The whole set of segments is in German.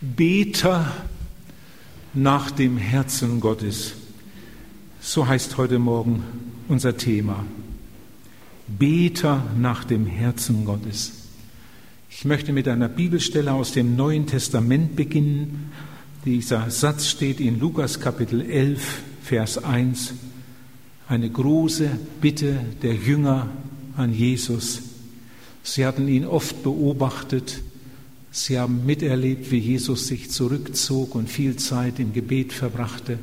Beter nach dem Herzen Gottes. So heißt heute Morgen unser Thema. Beter nach dem Herzen Gottes. Ich möchte mit einer Bibelstelle aus dem Neuen Testament beginnen. Dieser Satz steht in Lukas Kapitel 11, Vers 1. Eine große Bitte der Jünger an Jesus. Sie hatten ihn oft beobachtet Sie haben miterlebt, wie Jesus sich zurückzog und viel Zeit im Gebet verbrachte.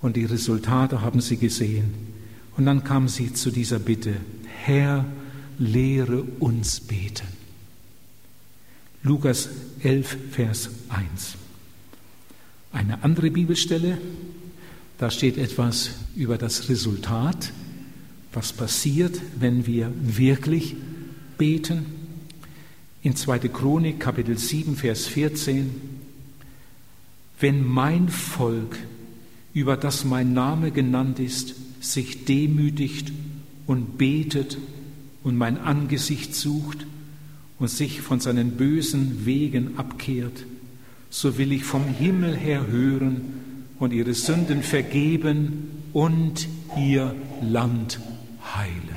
Und die Resultate haben sie gesehen. Und dann kamen sie zu dieser Bitte, Herr, lehre uns beten. Lukas 11, Vers 1. Eine andere Bibelstelle, da steht etwas über das Resultat, was passiert, wenn wir wirklich beten. In 2. Chronik, Kapitel 7, Vers 14, wenn mein Volk, über das mein Name genannt ist, sich demütigt und betet und mein Angesicht sucht und sich von seinen bösen Wegen abkehrt, so will ich vom Himmel her hören und ihre Sünden vergeben und ihr Land heilen.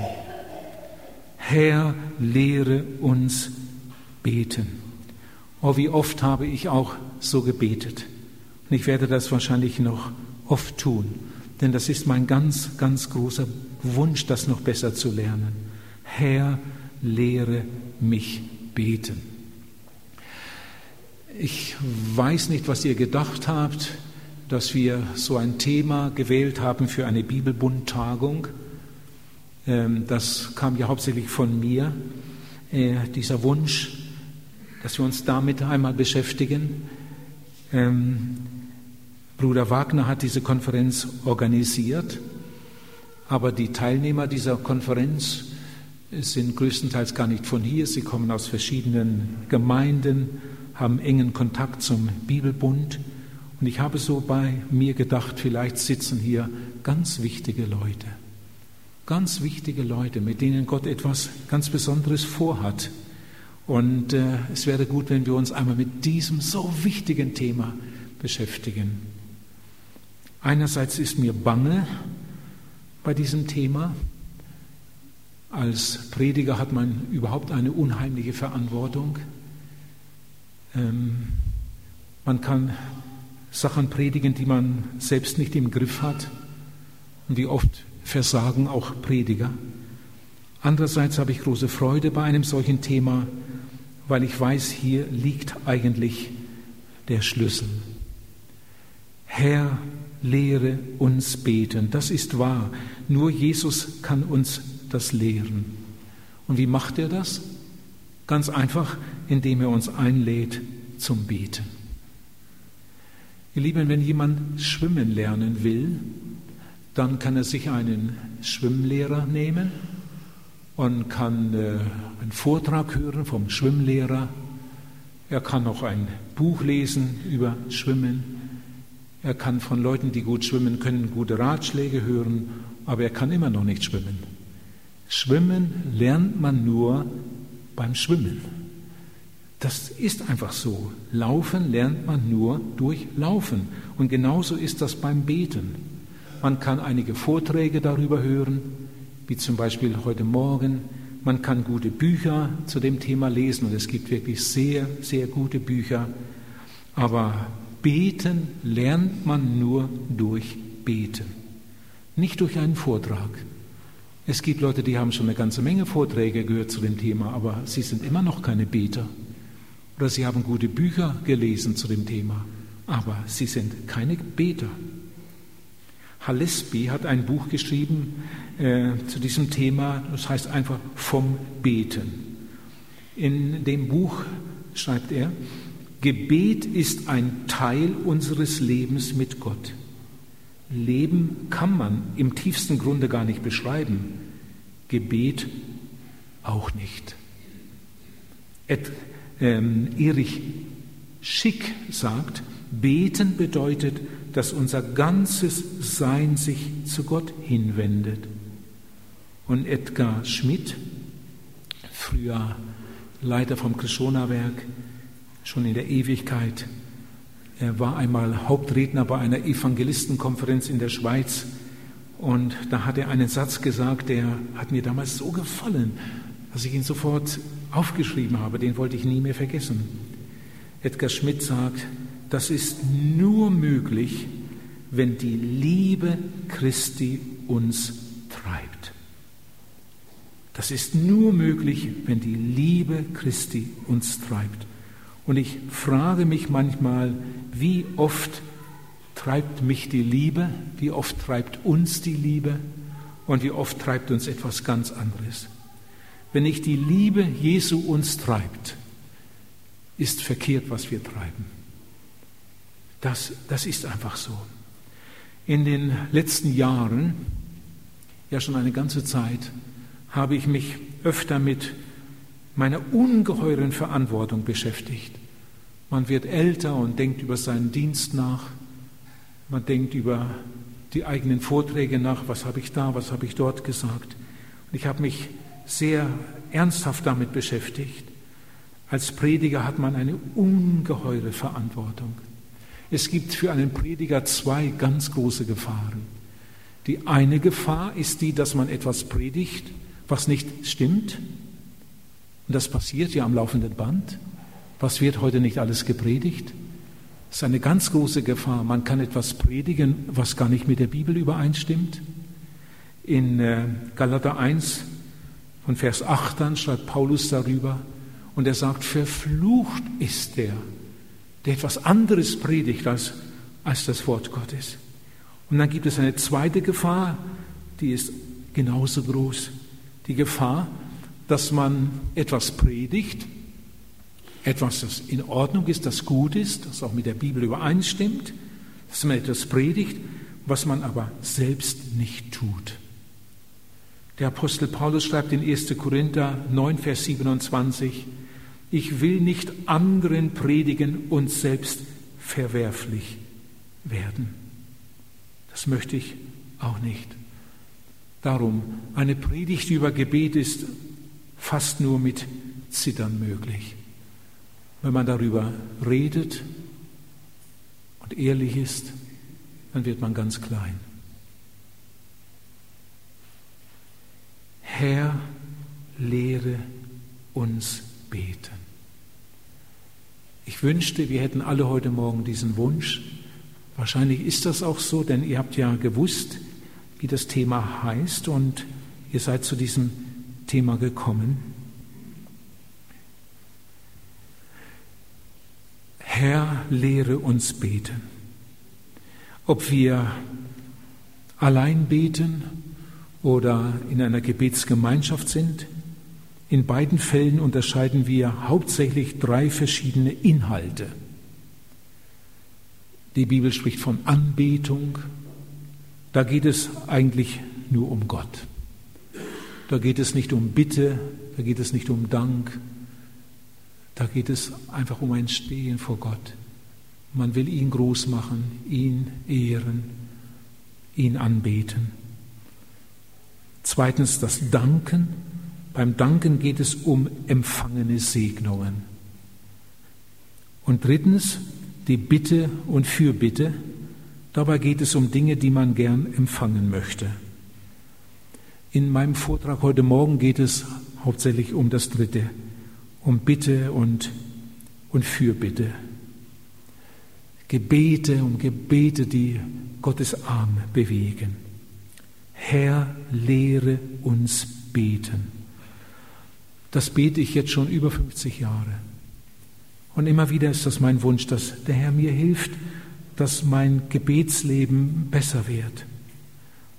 Herr, lehre uns beten. Oh, wie oft habe ich auch so gebetet. Und ich werde das wahrscheinlich noch oft tun, denn das ist mein ganz, ganz großer Wunsch, das noch besser zu lernen. Herr, lehre mich beten. Ich weiß nicht, was ihr gedacht habt, dass wir so ein Thema gewählt haben für eine Bibelbundtagung. Ähm, das kam ja hauptsächlich von mir, äh, dieser Wunsch, dass wir uns damit einmal beschäftigen. Ähm, Bruder Wagner hat diese Konferenz organisiert, aber die Teilnehmer dieser Konferenz sind größtenteils gar nicht von hier. Sie kommen aus verschiedenen Gemeinden, haben engen Kontakt zum Bibelbund. Und ich habe so bei mir gedacht, vielleicht sitzen hier ganz wichtige Leute, ganz wichtige Leute, mit denen Gott etwas ganz Besonderes vorhat. Und äh, es wäre gut, wenn wir uns einmal mit diesem so wichtigen Thema beschäftigen. Einerseits ist mir bange bei diesem Thema. Als Prediger hat man überhaupt eine unheimliche Verantwortung. Ähm, man kann Sachen predigen, die man selbst nicht im Griff hat. Und wie oft versagen auch Prediger. Andererseits habe ich große Freude bei einem solchen Thema, weil ich weiß, hier liegt eigentlich der Schlüssel. Herr, lehre uns beten. Das ist wahr. Nur Jesus kann uns das lehren. Und wie macht er das? Ganz einfach, indem er uns einlädt zum Beten. Ihr Lieben, wenn jemand schwimmen lernen will, dann kann er sich einen Schwimmlehrer nehmen und kann äh, einen Vortrag hören vom Schwimmlehrer. Er kann auch ein Buch lesen über Schwimmen. Er kann von Leuten, die gut schwimmen können, gute Ratschläge hören, aber er kann immer noch nicht schwimmen. Schwimmen lernt man nur beim Schwimmen. Das ist einfach so. Laufen lernt man nur durch Laufen. Und genauso ist das beim Beten. Man kann einige Vorträge darüber hören, wie zum Beispiel heute Morgen. Man kann gute Bücher zu dem Thema lesen und es gibt wirklich sehr, sehr gute Bücher. Aber beten lernt man nur durch Beten, nicht durch einen Vortrag. Es gibt Leute, die haben schon eine ganze Menge Vorträge gehört zu dem Thema, aber sie sind immer noch keine Beter. Oder sie haben gute Bücher gelesen zu dem Thema, aber sie sind keine Beter. Hallesby hat ein Buch geschrieben äh, zu diesem Thema, das heißt einfach vom Beten. In dem Buch schreibt er, Gebet ist ein Teil unseres Lebens mit Gott. Leben kann man im tiefsten Grunde gar nicht beschreiben, Gebet auch nicht. Et, ähm, Erich Schick sagt, beten bedeutet dass unser ganzes Sein sich zu Gott hinwendet. Und Edgar Schmidt, früher Leiter vom Krishona-Werk, schon in der Ewigkeit. Er war einmal Hauptredner bei einer Evangelistenkonferenz in der Schweiz und da hat er einen Satz gesagt, der hat mir damals so gefallen, dass ich ihn sofort aufgeschrieben habe, den wollte ich nie mehr vergessen. Edgar Schmidt sagt, das ist nur möglich, wenn die Liebe Christi uns treibt. Das ist nur möglich, wenn die Liebe Christi uns treibt. Und ich frage mich manchmal, wie oft treibt mich die Liebe, wie oft treibt uns die Liebe und wie oft treibt uns etwas ganz anderes. Wenn nicht die Liebe Jesu uns treibt, ist verkehrt, was wir treiben. Das, das ist einfach so. In den letzten Jahren, ja schon eine ganze Zeit, habe ich mich öfter mit meiner ungeheuren Verantwortung beschäftigt. Man wird älter und denkt über seinen Dienst nach. Man denkt über die eigenen Vorträge nach. Was habe ich da, was habe ich dort gesagt? Und ich habe mich sehr ernsthaft damit beschäftigt. Als Prediger hat man eine ungeheure Verantwortung. Es gibt für einen Prediger zwei ganz große Gefahren. Die eine Gefahr ist die, dass man etwas predigt, was nicht stimmt. Und das passiert ja am laufenden Band. Was wird heute nicht alles gepredigt? Das ist eine ganz große Gefahr. Man kann etwas predigen, was gar nicht mit der Bibel übereinstimmt. In äh, Galater 1 von Vers 8 dann schreibt Paulus darüber und er sagt, verflucht ist der, der etwas anderes predigt als, als das Wort Gottes. Und dann gibt es eine zweite Gefahr, die ist genauso groß die Gefahr, dass man etwas predigt, etwas, das in Ordnung ist, das gut ist, das auch mit der Bibel übereinstimmt, dass man etwas predigt, was man aber selbst nicht tut. Der Apostel Paulus schreibt in 1. Korinther 9, Vers 27, ich will nicht anderen predigen und selbst verwerflich werden. Das möchte ich auch nicht. Darum, eine Predigt über Gebet ist fast nur mit Zittern möglich. Wenn man darüber redet und ehrlich ist, dann wird man ganz klein. Herr, lehre uns beten. Ich wünschte, wir hätten alle heute Morgen diesen Wunsch. Wahrscheinlich ist das auch so, denn ihr habt ja gewusst, wie das Thema heißt und ihr seid zu diesem Thema gekommen. Herr, lehre uns beten. Ob wir allein beten oder in einer Gebetsgemeinschaft sind, in beiden Fällen unterscheiden wir hauptsächlich drei verschiedene Inhalte. Die Bibel spricht von Anbetung, da geht es eigentlich nur um Gott. Da geht es nicht um Bitte, da geht es nicht um Dank, da geht es einfach um ein Stehen vor Gott. Man will ihn groß machen, ihn ehren, ihn anbeten. Zweitens das Danken. Beim Danken geht es um empfangene Segnungen. Und drittens die Bitte und Fürbitte. Dabei geht es um Dinge, die man gern empfangen möchte. In meinem Vortrag heute Morgen geht es hauptsächlich um das Dritte, um Bitte und, und Fürbitte. Gebete, um Gebete, die Gottes Arm bewegen. Herr, lehre uns beten. Das bete ich jetzt schon über 50 Jahre. Und immer wieder ist das mein Wunsch, dass der Herr mir hilft, dass mein Gebetsleben besser wird.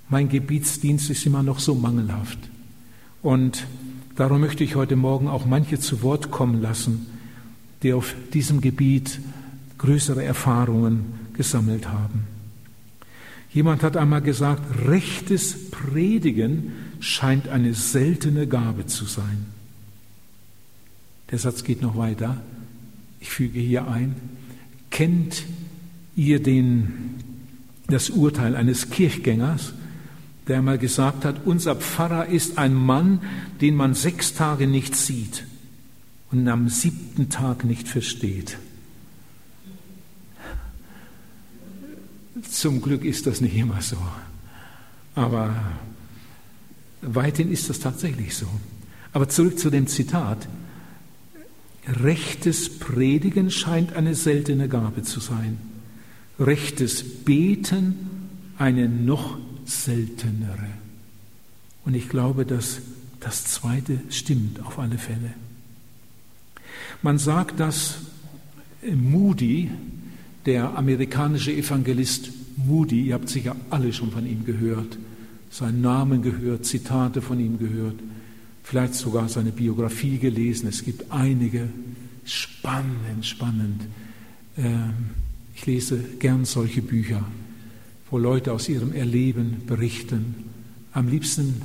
Mein Gebetsdienst ist immer noch so mangelhaft. Und darum möchte ich heute Morgen auch manche zu Wort kommen lassen, die auf diesem Gebiet größere Erfahrungen gesammelt haben. Jemand hat einmal gesagt, rechtes Predigen scheint eine seltene Gabe zu sein. Der Satz geht noch weiter. Ich füge hier ein, kennt ihr den, das Urteil eines Kirchgängers, der einmal gesagt hat, unser Pfarrer ist ein Mann, den man sechs Tage nicht sieht. und am siebten Tag nicht versteht. Zum Glück ist das nicht immer so. Aber weithin ist das tatsächlich so. Aber zurück zu dem Zitat. Rechtes Predigen scheint eine seltene Gabe zu sein. Rechtes Beten eine noch seltenere. Und ich glaube, dass das Zweite stimmt auf alle Fälle. Man sagt, dass Moody, der amerikanische Evangelist Moody, ihr habt sicher alle schon von ihm gehört, seinen Namen gehört, Zitate von ihm gehört, vielleicht sogar seine Biografie gelesen. Es gibt einige, spannend, spannend. Ähm, ich lese gern solche Bücher, wo Leute aus ihrem Erleben berichten. Am liebsten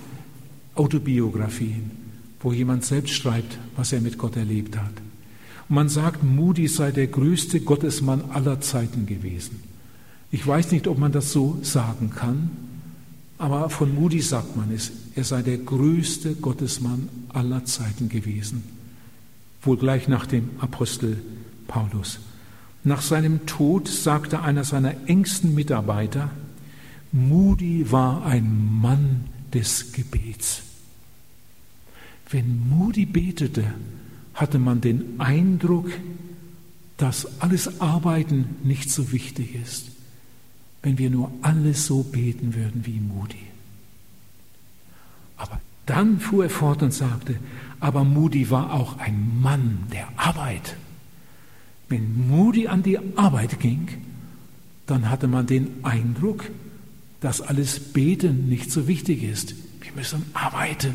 Autobiografien, wo jemand selbst schreibt, was er mit Gott erlebt hat. Und man sagt, Moody sei der größte Gottesmann aller Zeiten gewesen. Ich weiß nicht, ob man das so sagen kann, aber von Moody sagt man es, er sei der größte Gottesmann aller Zeiten gewesen, wohl gleich nach dem Apostel Paulus. Nach seinem Tod sagte einer seiner engsten Mitarbeiter, Moody war ein Mann des Gebets. Wenn Moody betete, hatte man den Eindruck, dass alles Arbeiten nicht so wichtig ist wenn wir nur alle so beten würden wie Moody. Aber dann fuhr er fort und sagte, aber Moody war auch ein Mann der Arbeit. Wenn Moody an die Arbeit ging, dann hatte man den Eindruck, dass alles Beten nicht so wichtig ist. Wir müssen arbeiten,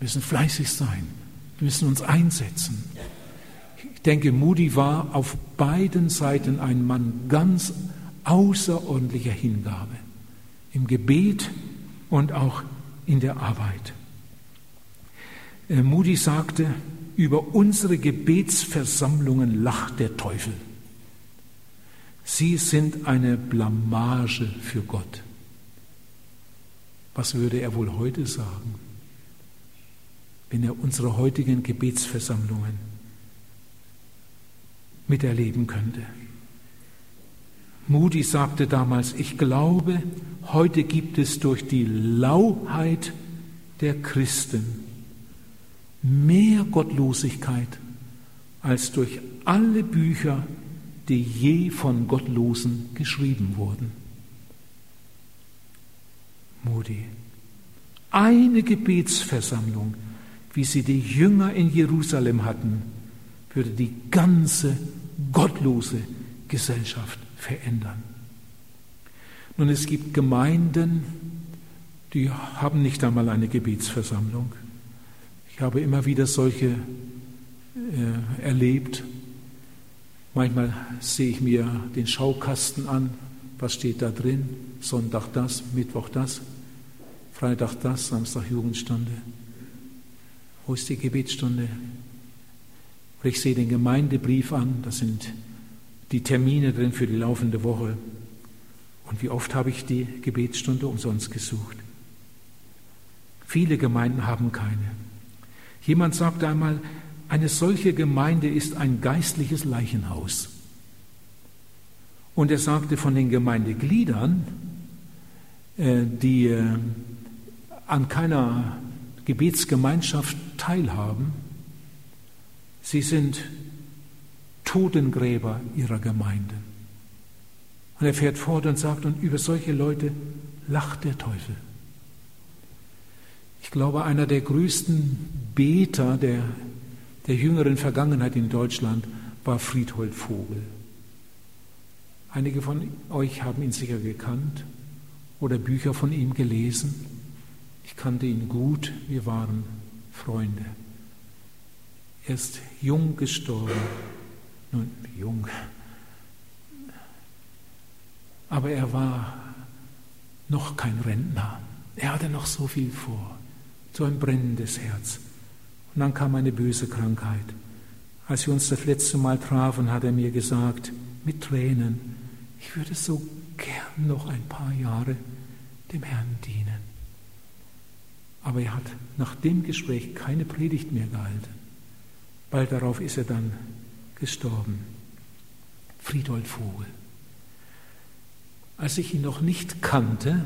müssen fleißig sein, müssen uns einsetzen. Ich denke, Moody war auf beiden Seiten ein Mann ganz außerordentlicher Hingabe im Gebet und auch in der Arbeit. Äh, Moody sagte, über unsere Gebetsversammlungen lacht der Teufel. Sie sind eine Blamage für Gott. Was würde er wohl heute sagen, wenn er unsere heutigen Gebetsversammlungen miterleben könnte? Moody sagte damals, ich glaube, heute gibt es durch die Lauheit der Christen mehr Gottlosigkeit als durch alle Bücher, die je von Gottlosen geschrieben wurden. Moody. Eine Gebetsversammlung, wie sie die Jünger in Jerusalem hatten, würde die ganze gottlose Gesellschaft verändern. Nun, es gibt Gemeinden, die haben nicht einmal eine Gebetsversammlung. Ich habe immer wieder solche äh, erlebt. Manchmal sehe ich mir den Schaukasten an, was steht da drin? Sonntag das, Mittwoch das, Freitag das, Samstag Jugendstunde. Wo ist die Gebetsstunde? Oder ich sehe den Gemeindebrief an, das sind die Termine drin für die laufende Woche. Und wie oft habe ich die Gebetsstunde umsonst gesucht? Viele Gemeinden haben keine. Jemand sagte einmal, eine solche Gemeinde ist ein geistliches Leichenhaus. Und er sagte von den Gemeindegliedern, äh, die äh, an keiner Gebetsgemeinschaft teilhaben, sie sind Totengräber ihrer Gemeinde. Und er fährt fort und sagt, und über solche Leute lacht der Teufel. Ich glaube, einer der größten Beter der, der jüngeren Vergangenheit in Deutschland war Friedhold Vogel. Einige von euch haben ihn sicher gekannt oder Bücher von ihm gelesen. Ich kannte ihn gut, wir waren Freunde. Er ist jung gestorben, nun jung. Aber er war noch kein Rentner. Er hatte noch so viel vor, so ein brennendes Herz. Und dann kam eine böse Krankheit. Als wir uns das letzte Mal trafen, hat er mir gesagt, mit Tränen, ich würde so gern noch ein paar Jahre dem Herrn dienen. Aber er hat nach dem Gespräch keine Predigt mehr gehalten Bald darauf ist er dann gestorben. Friedolf Vogel. Als ich ihn noch nicht kannte,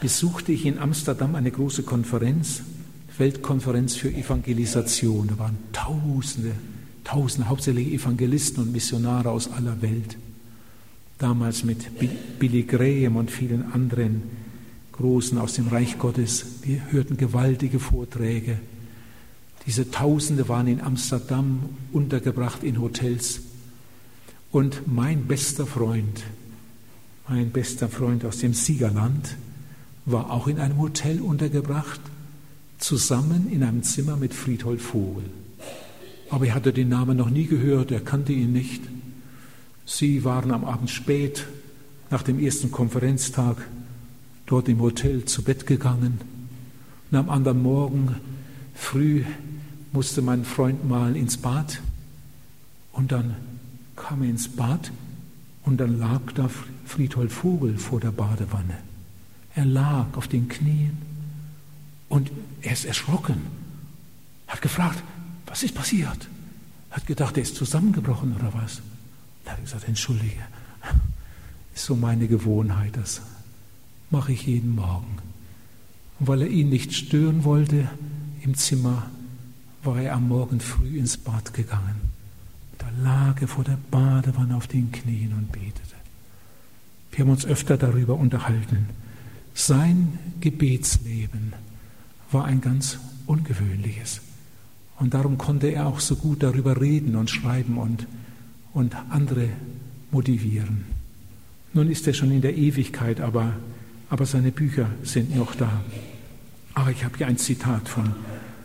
besuchte ich in Amsterdam eine große Konferenz, Weltkonferenz für Evangelisation. Da waren Tausende, Tausende, hauptsächlich Evangelisten und Missionare aus aller Welt. Damals mit Billy Graham und vielen anderen Großen aus dem Reich Gottes. Wir hörten gewaltige Vorträge. Diese Tausende waren in Amsterdam untergebracht in Hotels. Und mein bester Freund, mein bester Freund aus dem Siegerland, war auch in einem Hotel untergebracht, zusammen in einem Zimmer mit Friedhold Vogel. Aber er hatte den Namen noch nie gehört, er kannte ihn nicht. Sie waren am Abend spät, nach dem ersten Konferenztag, dort im Hotel zu Bett gegangen. Und am anderen Morgen früh musste mein Freund mal ins Bad. Und dann kam er ins Bad und dann lag da Friedhold Vogel vor der Badewanne. Er lag auf den Knien und er ist erschrocken, hat gefragt, was ist passiert? Hat gedacht, er ist zusammengebrochen oder was? Da habe ich gesagt, entschuldige, ist so meine Gewohnheit, das mache ich jeden Morgen. Und weil er ihn nicht stören wollte im Zimmer, war er am Morgen früh ins Bad gegangen. Da lag er vor der Badewanne auf den Knien und betete. Wir haben uns öfter darüber unterhalten. Sein Gebetsleben war ein ganz ungewöhnliches. Und darum konnte er auch so gut darüber reden und schreiben und, und andere motivieren. Nun ist er schon in der Ewigkeit, aber, aber seine Bücher sind noch da. Aber ich habe hier ein Zitat von,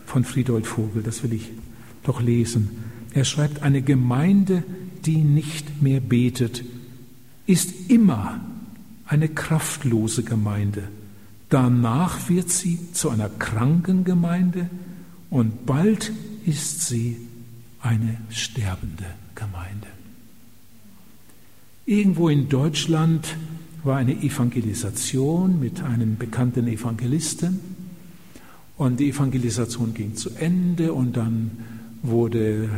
von Friedolf Vogel, das will ich doch lesen. Er schreibt, eine Gemeinde, die nicht mehr betet, ist immer eine kraftlose Gemeinde. Danach wird sie zu einer kranken Gemeinde und bald ist sie eine sterbende Gemeinde. Irgendwo in Deutschland war eine Evangelisation mit einem bekannten Evangelisten und die Evangelisation ging zu Ende und dann wurde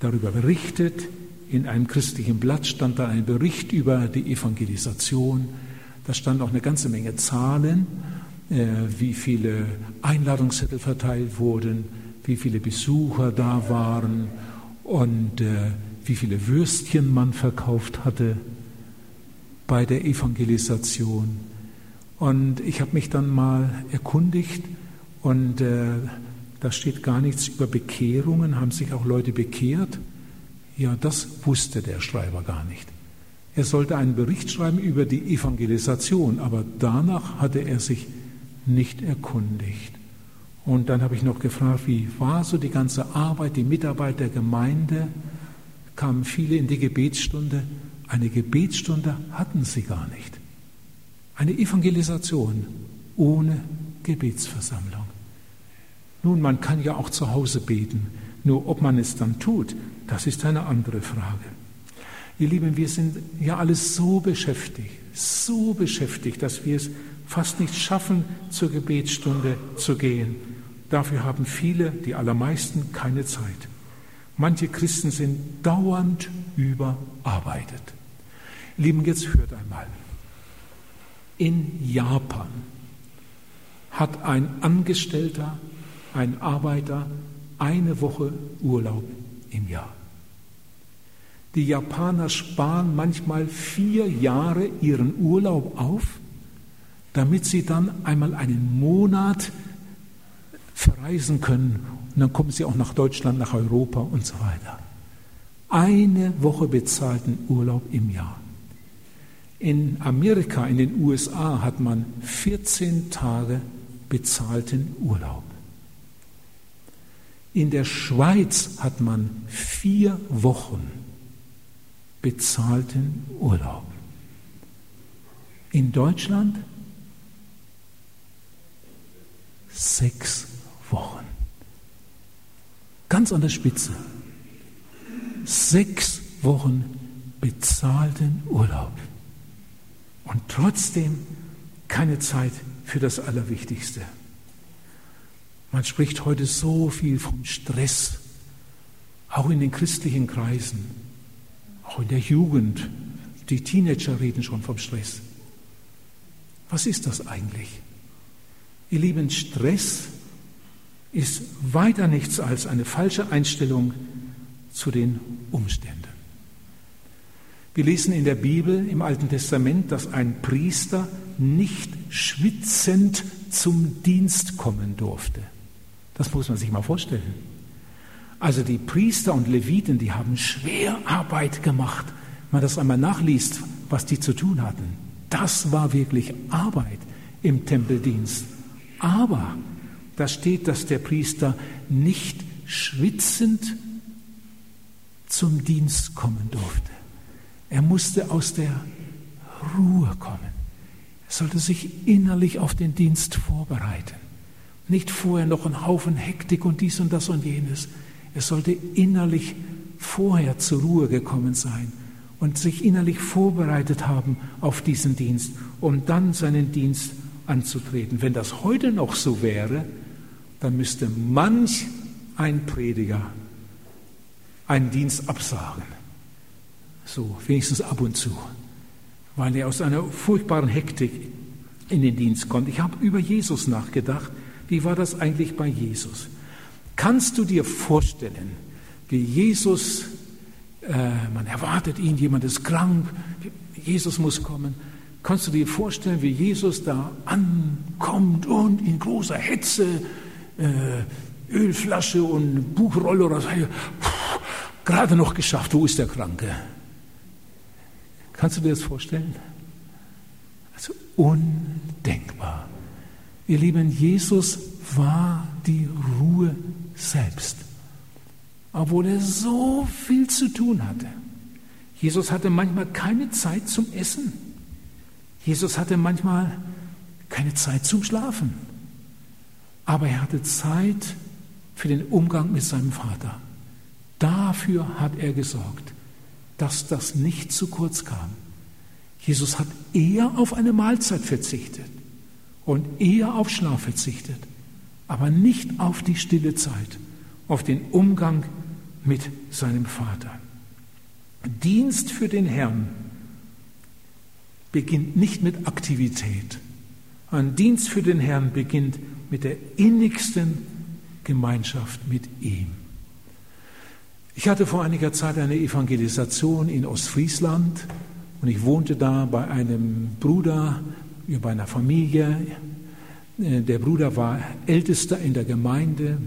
darüber berichtet, in einem christlichen Blatt stand da ein Bericht über die Evangelisation. Da stand auch eine ganze Menge Zahlen, äh, wie viele Einladungszettel verteilt wurden, wie viele Besucher da waren und äh, wie viele Würstchen man verkauft hatte bei der Evangelisation. Und ich habe mich dann mal erkundigt und äh, da steht gar nichts über Bekehrungen, haben sich auch Leute bekehrt. Ja, das wusste der Schreiber gar nicht. Er sollte einen Bericht schreiben über die Evangelisation, aber danach hatte er sich nicht erkundigt. Und dann habe ich noch gefragt, wie war so die ganze Arbeit, die Mitarbeit der Gemeinde? Kamen viele in die Gebetsstunde. Eine Gebetsstunde hatten sie gar nicht. Eine Evangelisation ohne Gebetsversammlung. Nun, man kann ja auch zu Hause beten, nur ob man es dann tut, das ist eine andere Frage. Ihr Lieben, wir sind ja alles so beschäftigt, so beschäftigt, dass wir es fast nicht schaffen, zur Gebetsstunde zu gehen. Dafür haben viele, die allermeisten, keine Zeit. Manche Christen sind dauernd überarbeitet. Lieben, jetzt hört einmal. In Japan hat ein Angestellter, ein Arbeiter eine Woche Urlaub im Jahr. Die Japaner sparen manchmal vier Jahre ihren Urlaub auf, damit sie dann einmal einen Monat verreisen können. Und dann kommen sie auch nach Deutschland, nach Europa und so weiter. Eine Woche bezahlten Urlaub im Jahr. In Amerika, in den USA hat man 14 Tage bezahlten Urlaub. In der Schweiz hat man vier Wochen bezahlten Urlaub. In Deutschland sechs Wochen. Ganz an der Spitze. Sechs Wochen bezahlten Urlaub. Und trotzdem keine Zeit für das Allerwichtigste. Man spricht heute so viel vom Stress auch in den christlichen Kreisen, auch in der Jugend. Die Teenager reden schon vom Stress. Was ist das eigentlich? Ihr Lieben, Stress ist weiter nichts als eine falsche Einstellung zu den Umständen. Wir lesen in der Bibel im Alten Testament, dass ein Priester nicht schwitzend zum Dienst kommen durfte. Das muss man sich mal vorstellen. Also die Priester und Leviten, die haben Schwerarbeit gemacht. Wenn man das einmal nachliest, was die zu tun hatten. Das war wirklich Arbeit im Tempeldienst. Aber da steht, dass der Priester nicht schwitzend zum Dienst kommen durfte. Er musste aus der Ruhe kommen. Er sollte sich innerlich auf den Dienst vorbereiten. Nicht vorher noch ein Haufen Hektik und dies und das und jenes. Er sollte innerlich vorher zur Ruhe gekommen sein und sich innerlich vorbereitet haben auf diesen Dienst, um dann seinen Dienst anzutreten. Wenn das heute noch so wäre, dann müsste manch ein Prediger einen Dienst absagen. So, wenigstens ab und zu, weil er aus einer furchtbaren Hektik in den Dienst kommt. Ich habe über Jesus nachgedacht. Wie war das eigentlich bei Jesus? Kannst du dir vorstellen, wie Jesus, äh, man erwartet ihn, jemand ist krank, Jesus muss kommen. Kannst du dir vorstellen, wie Jesus da ankommt und in großer Hetze äh, Ölflasche und Buchrolle oder so, gerade noch geschafft, wo ist der Kranke? Kannst du dir das vorstellen? Also undenkbar. Ihr Lieben, Jesus war die Ruhe selbst, obwohl er so viel zu tun hatte. Jesus hatte manchmal keine Zeit zum Essen. Jesus hatte manchmal keine Zeit zum Schlafen. Aber er hatte Zeit für den Umgang mit seinem Vater. Dafür hat er gesorgt dass das nicht zu kurz kam. Jesus hat eher auf eine Mahlzeit verzichtet und eher auf Schlaf verzichtet, aber nicht auf die stille Zeit, auf den Umgang mit seinem Vater. Dienst für den Herrn beginnt nicht mit Aktivität. Ein Dienst für den Herrn beginnt mit der innigsten Gemeinschaft mit ihm. Ich hatte vor einiger Zeit eine Evangelisation in Ostfriesland und ich wohnte da bei einem Bruder, bei einer Familie. Äh, der Bruder war ältester in der Gemeinde,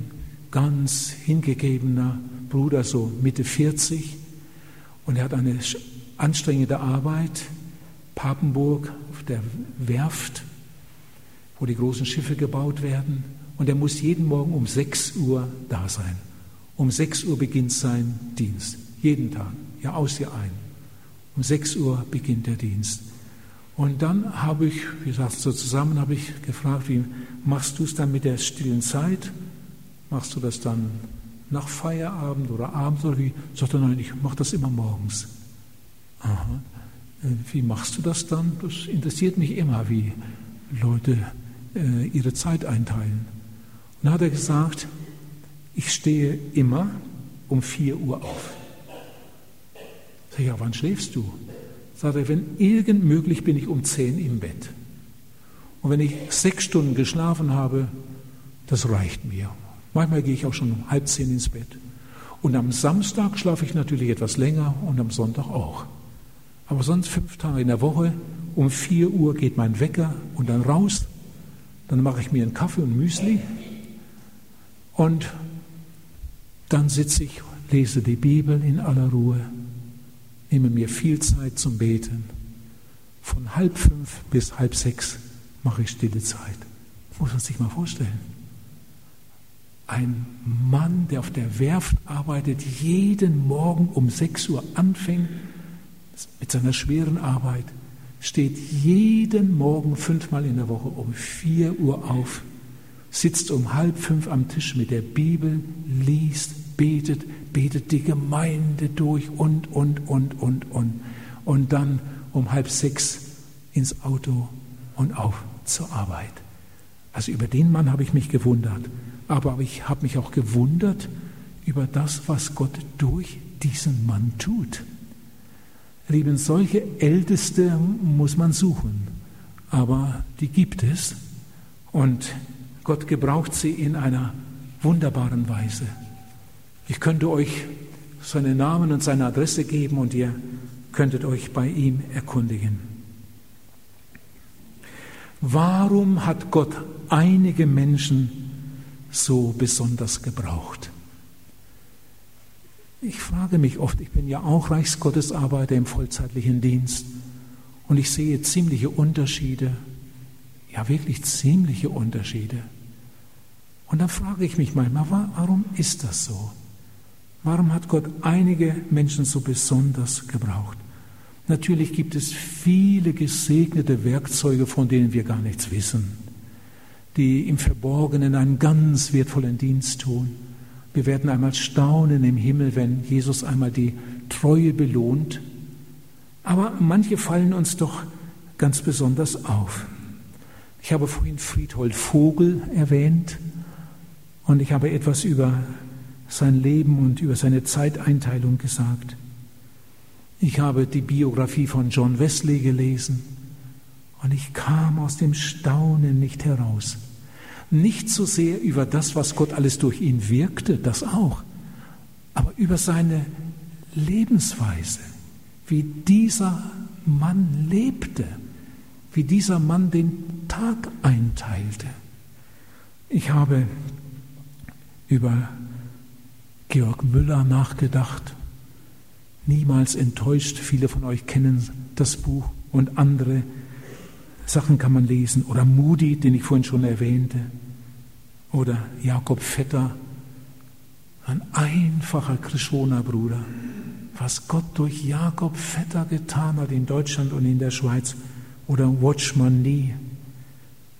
ganz hingegebener Bruder, so Mitte 40. Und er hat eine anstrengende Arbeit, Papenburg auf der Werft, wo die großen Schiffe gebaut werden. Und er muss jeden Morgen um 6 Uhr da sein. Um 6 Uhr beginnt sein Dienst. Jeden Tag. Jahr aus, Jahr ein. Um 6 Uhr beginnt der Dienst. Und dann habe ich, wie gesagt, so zusammen habe ich gefragt, wie machst du es dann mit der stillen Zeit? Machst du das dann nach Feierabend oder abends oder wie? Sagt er, nein, ich mache das immer morgens. Aha. Äh, wie machst du das dann? Das interessiert mich immer, wie Leute äh, ihre Zeit einteilen. Und dann hat er gesagt, ich stehe immer um 4 Uhr auf. Sag ich, ja, wann schläfst du? Sagt er, wenn irgend möglich bin ich um 10 im Bett. Und wenn ich sechs Stunden geschlafen habe, das reicht mir. Manchmal gehe ich auch schon um halb zehn ins Bett. Und am Samstag schlafe ich natürlich etwas länger und am Sonntag auch. Aber sonst fünf Tage in der Woche, um 4 Uhr geht mein Wecker und dann raus. Dann mache ich mir einen Kaffee und Müsli und dann sitze ich, lese die Bibel in aller Ruhe, nehme mir viel Zeit zum Beten. Von halb fünf bis halb sechs mache ich stille Zeit. Muss man sich mal vorstellen. Ein Mann, der auf der Werft arbeitet, jeden Morgen um sechs Uhr anfängt mit seiner schweren Arbeit, steht jeden Morgen fünfmal in der Woche um vier Uhr auf, sitzt um halb fünf am Tisch mit der Bibel, liest, betet, betet die Gemeinde durch und, und, und, und, und. Und dann um halb sechs ins Auto und auf zur Arbeit. Also über den Mann habe ich mich gewundert. Aber ich habe mich auch gewundert über das, was Gott durch diesen Mann tut. Lieben, solche Älteste muss man suchen, aber die gibt es und Gott gebraucht sie in einer wunderbaren Weise. Ich könnte euch seinen Namen und seine Adresse geben und ihr könntet euch bei ihm erkundigen. Warum hat Gott einige Menschen so besonders gebraucht? Ich frage mich oft, ich bin ja auch Reichsgottesarbeiter im vollzeitlichen Dienst und ich sehe ziemliche Unterschiede, ja wirklich ziemliche Unterschiede. Und dann frage ich mich manchmal, warum ist das so? Warum hat Gott einige Menschen so besonders gebraucht? Natürlich gibt es viele gesegnete Werkzeuge, von denen wir gar nichts wissen, die im Verborgenen einen ganz wertvollen Dienst tun. Wir werden einmal staunen im Himmel, wenn Jesus einmal die Treue belohnt. Aber manche fallen uns doch ganz besonders auf. Ich habe vorhin Friedhold Vogel erwähnt und ich habe etwas über sein Leben und über seine Zeiteinteilung gesagt. Ich habe die Biografie von John Wesley gelesen und ich kam aus dem Staunen nicht heraus. Nicht so sehr über das, was Gott alles durch ihn wirkte, das auch, aber über seine Lebensweise, wie dieser Mann lebte, wie dieser Mann den Tag einteilte. Ich habe über Georg Müller nachgedacht, niemals enttäuscht. Viele von euch kennen das Buch und andere Sachen kann man lesen. Oder Moody, den ich vorhin schon erwähnte oder Jakob Vetter, ein einfacher Krischoner-Bruder. Was Gott durch Jakob Vetter getan hat in Deutschland und in der Schweiz oder Watchman Nee.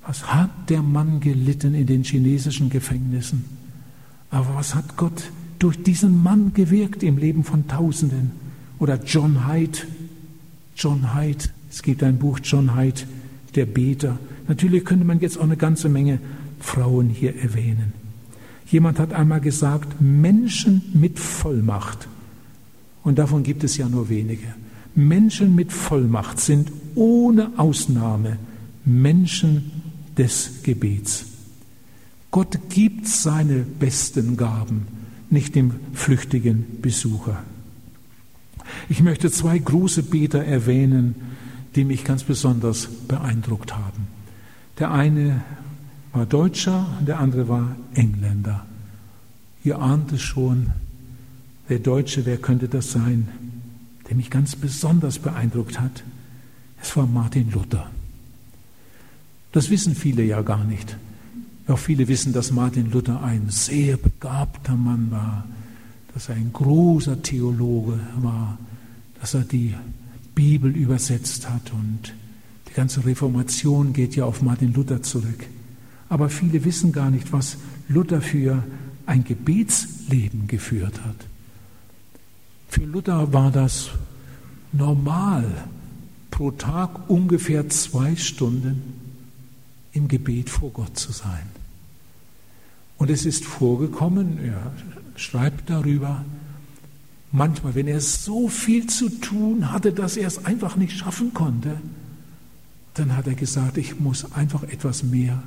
Was hat der Mann gelitten in den chinesischen Gefängnissen? Aber was hat Gott durch diesen Mann gewirkt im Leben von Tausenden? Oder John Hyde. John Hyde. Es gibt ein Buch John Hyde, der Beter. Natürlich könnte man jetzt auch eine ganze Menge Frauen hier erwähnen. Jemand hat einmal gesagt, Menschen mit Vollmacht, und davon gibt es ja nur wenige, Menschen mit Vollmacht sind ohne Ausnahme Menschen des Gebets. Gott gibt seine besten Gaben, nicht dem flüchtigen Besucher. Ich möchte zwei große Beter erwähnen, die mich ganz besonders beeindruckt haben. Der eine war Deutscher der andere war Engländer. Ihr ahnt es schon, der Deutsche, wer könnte das sein, der mich ganz besonders beeindruckt hat? Es war Martin Luther. Das wissen viele ja gar nicht. Auch viele wissen, dass Martin Luther ein sehr begabter Mann war, dass er ein großer Theologe war, dass er die Bibel übersetzt hat und die ganze Reformation geht ja auf Martin Luther zurück. Aber viele wissen gar nicht, was Luther für ein Gebetsleben geführt hat. Für Luther war das normal, pro Tag ungefähr zwei Stunden im Gebet vor Gott zu sein. Und es ist vorgekommen, er schreibt darüber, manchmal, wenn er so viel zu tun hatte, dass er es einfach nicht schaffen konnte, dann hat er gesagt, ich muss einfach etwas mehr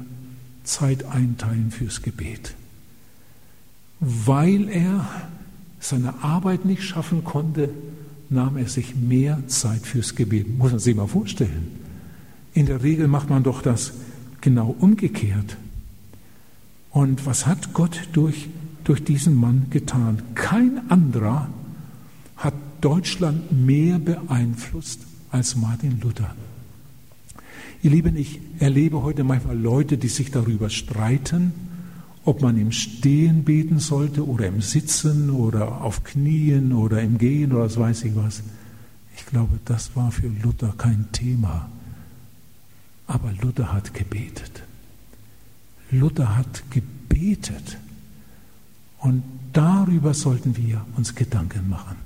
Zeit einteilen fürs Gebet. Weil er seine Arbeit nicht schaffen konnte, nahm er sich mehr Zeit fürs Gebet. Muss man sich mal vorstellen. In der Regel macht man doch das genau umgekehrt. Und was hat Gott durch, durch diesen Mann getan? Kein anderer hat Deutschland mehr beeinflusst als Martin Luther. Ihr Lieben, ich erlebe heute manchmal Leute, die sich darüber streiten, ob man im Stehen beten sollte oder im Sitzen oder auf Knien oder im Gehen oder was weiß ich was. Ich glaube, das war für Luther kein Thema. Aber Luther hat gebetet. Luther hat gebetet. Und darüber sollten wir uns Gedanken machen.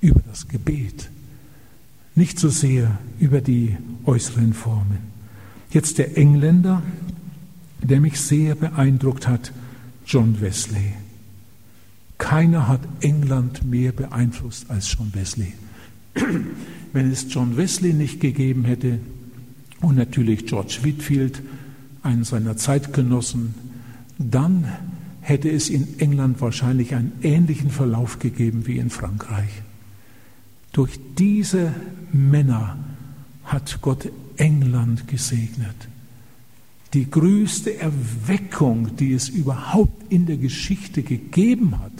Über das Gebet. Nicht so sehr über die äußeren Formen. Jetzt der Engländer, der mich sehr beeindruckt hat, John Wesley. Keiner hat England mehr beeinflusst als John Wesley. Wenn es John Wesley nicht gegeben hätte und natürlich George Whitfield, einen seiner Zeitgenossen, dann hätte es in England wahrscheinlich einen ähnlichen Verlauf gegeben wie in Frankreich. Durch diese Männer hat Gott England gesegnet. Die größte Erweckung, die es überhaupt in der Geschichte gegeben hat,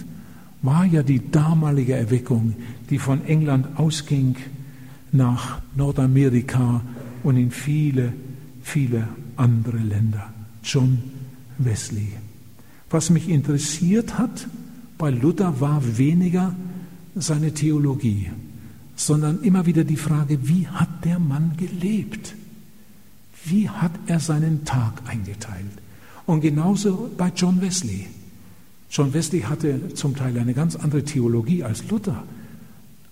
war ja die damalige Erweckung, die von England ausging nach Nordamerika und in viele, viele andere Länder. John Wesley. Was mich interessiert hat bei Luther war weniger seine Theologie, sondern immer wieder die Frage, wie hat der Mann gelebt? Wie hat er seinen Tag eingeteilt? Und genauso bei John Wesley. John Wesley hatte zum Teil eine ganz andere Theologie als Luther,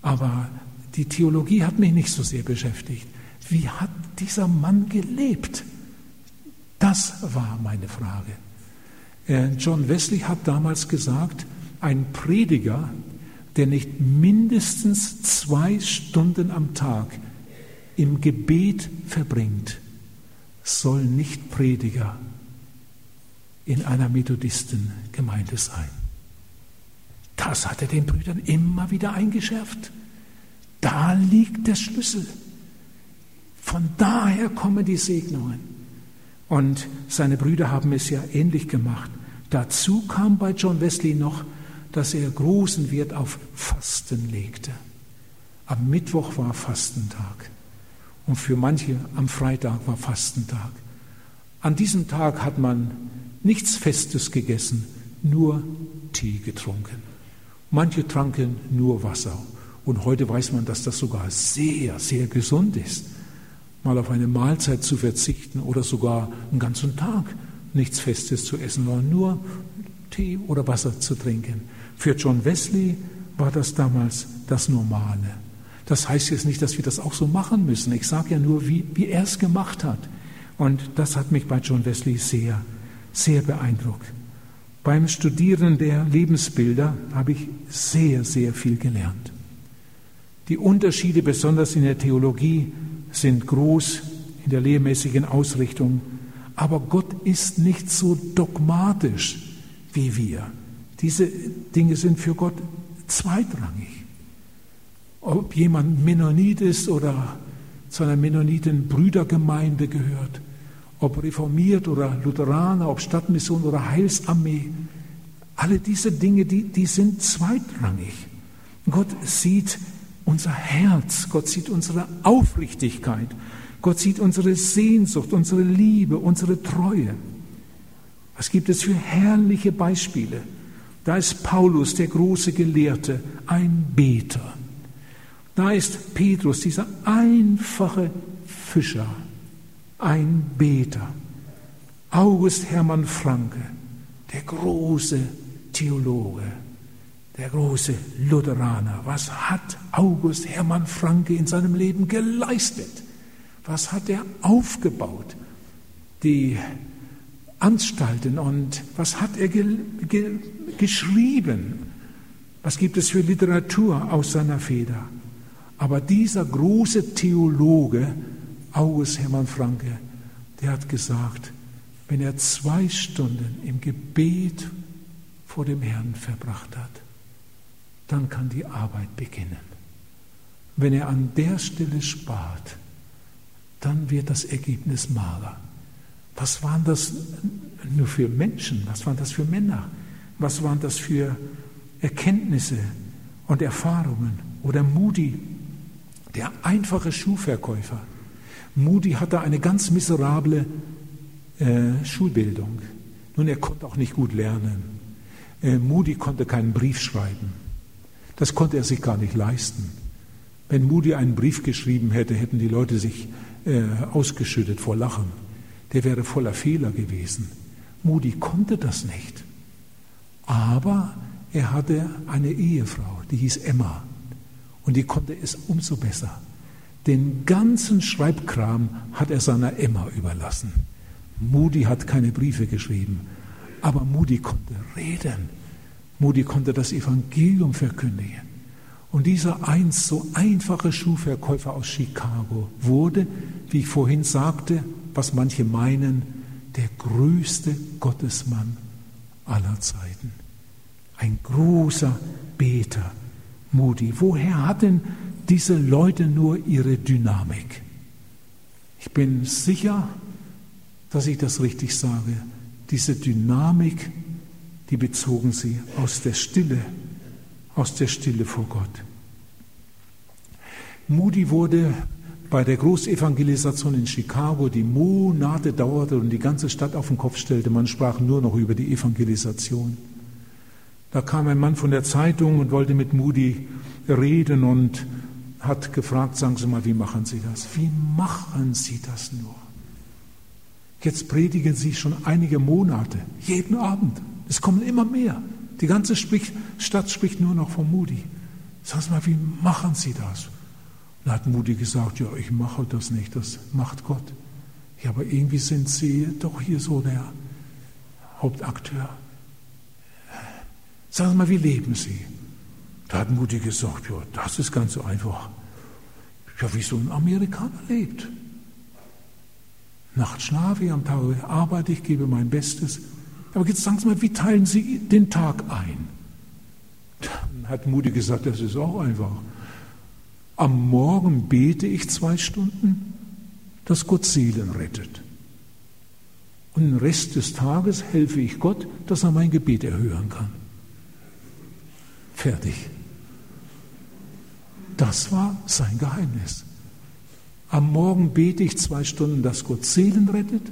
aber die Theologie hat mich nicht so sehr beschäftigt. Wie hat dieser Mann gelebt? Das war meine Frage. Äh, John Wesley hat damals gesagt, ein Prediger, der nicht mindestens zwei Stunden am Tag im Gebet verbringt, soll nicht Prediger in einer Methodistengemeinde sein. Das hat er den Brüdern immer wieder eingeschärft. Da liegt der Schlüssel. Von daher kommen die Segnungen. Und seine Brüder haben es ja ähnlich gemacht. Dazu kam bei John Wesley noch, dass er großen Wert auf Fasten legte. Am Mittwoch war Fastentag und für manche am Freitag war Fastentag. An diesem Tag hat man nichts Festes gegessen, nur Tee getrunken. Manche tranken nur Wasser. Und heute weiß man, dass das sogar sehr, sehr gesund ist, mal auf eine Mahlzeit zu verzichten oder sogar einen ganzen Tag nichts Festes zu essen, sondern nur Tee oder Wasser zu trinken. Für John Wesley war das damals das Normale. Das heißt jetzt nicht, dass wir das auch so machen müssen. Ich sage ja nur, wie, wie er es gemacht hat. Und das hat mich bei John Wesley sehr, sehr beeindruckt. Beim Studieren der Lebensbilder habe ich sehr, sehr viel gelernt. Die Unterschiede, besonders in der Theologie, sind groß in der lehrmäßigen Ausrichtung. Aber Gott ist nicht so dogmatisch wie wir. Diese Dinge sind für Gott zweitrangig. Ob jemand Mennonit ist oder zu einer Mennoniten-Brüdergemeinde gehört, ob reformiert oder Lutheraner, ob Stadtmission oder Heilsarmee, alle diese Dinge, die, die sind zweitrangig. Gott sieht unser Herz, Gott sieht unsere Aufrichtigkeit, Gott sieht unsere Sehnsucht, unsere Liebe, unsere Treue. Was gibt es für herrliche Beispiele? Da ist Paulus, der große Gelehrte, ein Beter. Da ist Petrus, dieser einfache Fischer, ein Beter. August Hermann Franke, der große Theologe, der große Lutheraner. Was hat August Hermann Franke in seinem Leben geleistet? Was hat er aufgebaut? Die Anstalten und was hat er ge ge geschrieben? Was gibt es für Literatur aus seiner Feder? Aber dieser große Theologe, August Hermann Franke, der hat gesagt, wenn er zwei Stunden im Gebet vor dem Herrn verbracht hat, dann kann die Arbeit beginnen. Wenn er an der Stelle spart, dann wird das Ergebnis mager. Was waren das nur für Menschen? Was waren das für Männer? Was waren das für Erkenntnisse und Erfahrungen? Oder Moody, der einfache Schuhverkäufer. Moody hatte eine ganz miserable äh, Schulbildung. Nun, er konnte auch nicht gut lernen. Äh, Moody konnte keinen Brief schreiben. Das konnte er sich gar nicht leisten. Wenn Moody einen Brief geschrieben hätte, hätten die Leute sich äh, ausgeschüttet vor Lachen. Der wäre voller Fehler gewesen. Moody konnte das nicht. Aber er hatte eine Ehefrau, die hieß Emma. Und die konnte es umso besser. Den ganzen Schreibkram hat er seiner Emma überlassen. Moody hat keine Briefe geschrieben, aber Moody konnte reden. Moody konnte das Evangelium verkündigen. Und dieser einst so einfache Schuhverkäufer aus Chicago wurde, wie ich vorhin sagte, was manche meinen, der größte Gottesmann aller Zeiten. Ein großer Beter, Moody. Woher hatten diese Leute nur ihre Dynamik? Ich bin sicher, dass ich das richtig sage. Diese Dynamik, die bezogen sie aus der Stille, aus der Stille vor Gott. Moody wurde bei der Großevangelisation in Chicago, die Monate dauerte und die ganze Stadt auf den Kopf stellte, man sprach nur noch über die Evangelisation. Da kam ein Mann von der Zeitung und wollte mit Moody reden und hat gefragt, sagen Sie mal, wie machen Sie das? Wie machen Sie das nur? Jetzt predigen Sie schon einige Monate, jeden Abend. Es kommen immer mehr. Die ganze Stadt spricht nur noch von Moody. Sie mal, wie machen Sie das? Da hat Moody gesagt, ja, ich mache das nicht, das macht Gott. Ja, aber irgendwie sind Sie doch hier so der Hauptakteur. Sie mal, wie leben Sie? Da hat Moody gesagt, ja, das ist ganz so einfach. Ja, wie so ein Amerikaner lebt. Nachts schlafe ich, am Tag arbeite ich, gebe mein Bestes. Aber jetzt sagen Sie mal, wie teilen Sie den Tag ein? Dann hat Moody gesagt, das ist auch einfach. Am Morgen bete ich zwei Stunden, dass Gott Seelen rettet. Und den Rest des Tages helfe ich Gott, dass er mein Gebet erhören kann. Fertig. Das war sein Geheimnis. Am Morgen bete ich zwei Stunden, dass Gott Seelen rettet.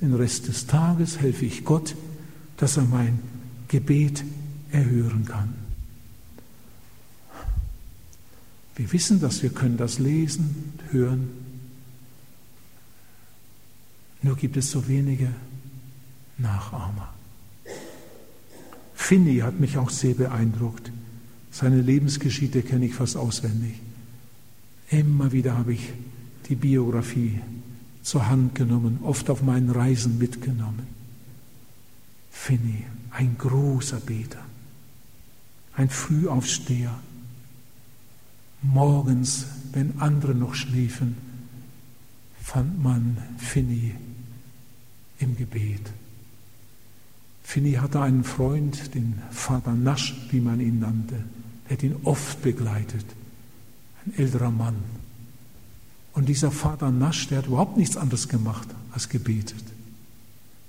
Den Rest des Tages helfe ich Gott, dass er mein Gebet erhören kann. Wir wissen das, wir können das lesen, hören. Nur gibt es so wenige Nachahmer. Finney hat mich auch sehr beeindruckt. Seine Lebensgeschichte kenne ich fast auswendig. Immer wieder habe ich die Biografie zur Hand genommen, oft auf meinen Reisen mitgenommen. Finney, ein großer Beter, ein Frühaufsteher, Morgens, wenn andere noch schliefen, fand man Finny im Gebet. Finny hatte einen Freund, den Vater Nasch, wie man ihn nannte, der hat ihn oft begleitet, ein älterer Mann. Und dieser Vater Nasch, der hat überhaupt nichts anderes gemacht als gebetet.